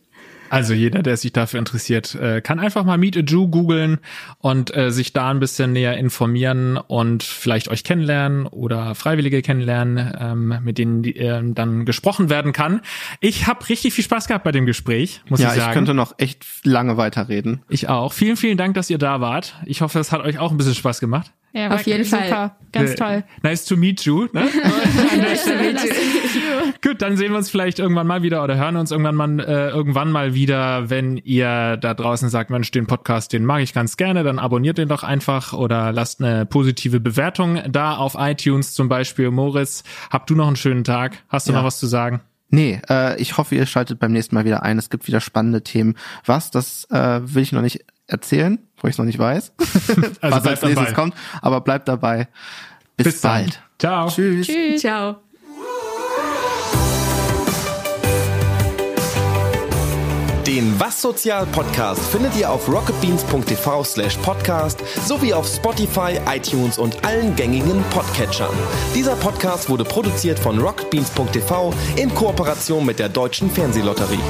Also jeder, der sich dafür interessiert, äh, kann einfach mal Meet a Jew googeln und äh, sich da ein bisschen näher informieren und vielleicht euch kennenlernen oder Freiwillige kennenlernen, ähm, mit denen äh, dann gesprochen werden kann. Ich habe richtig viel Spaß gehabt bei dem Gespräch, muss ja, ich sagen. Ja, ich könnte noch echt lange weiterreden. Ich auch. Vielen, vielen Dank, dass ihr da wart. Ich hoffe, es hat euch auch ein bisschen Spaß gemacht. Ja, auf jeden super. Fall. Ganz toll. Nice to meet you. Ne? [LAUGHS] nice to meet you. Gut, dann sehen wir uns vielleicht irgendwann mal wieder oder hören uns irgendwann mal, äh, irgendwann mal wieder, wenn ihr da draußen sagt, Mensch, den Podcast, den mag ich ganz gerne, dann abonniert den doch einfach oder lasst eine positive Bewertung da auf iTunes zum Beispiel. Moritz, habt du noch einen schönen Tag? Hast du ja. noch was zu sagen? Nee, äh, ich hoffe, ihr schaltet beim nächsten Mal wieder ein. Es gibt wieder spannende Themen. Was, das äh, will ich noch nicht erzählen, wo ich es noch nicht weiß, [LAUGHS] also [LAUGHS] was als nächstes dabei. kommt. Aber bleibt dabei. Bis, Bis bald. Ciao. Tschüss. Tschüss. Ciao. Den Was Sozial Podcast findet ihr auf rocketbeans.tv slash podcast sowie auf Spotify, iTunes und allen gängigen Podcatchern. Dieser Podcast wurde produziert von rocketbeans.tv in Kooperation mit der Deutschen Fernsehlotterie.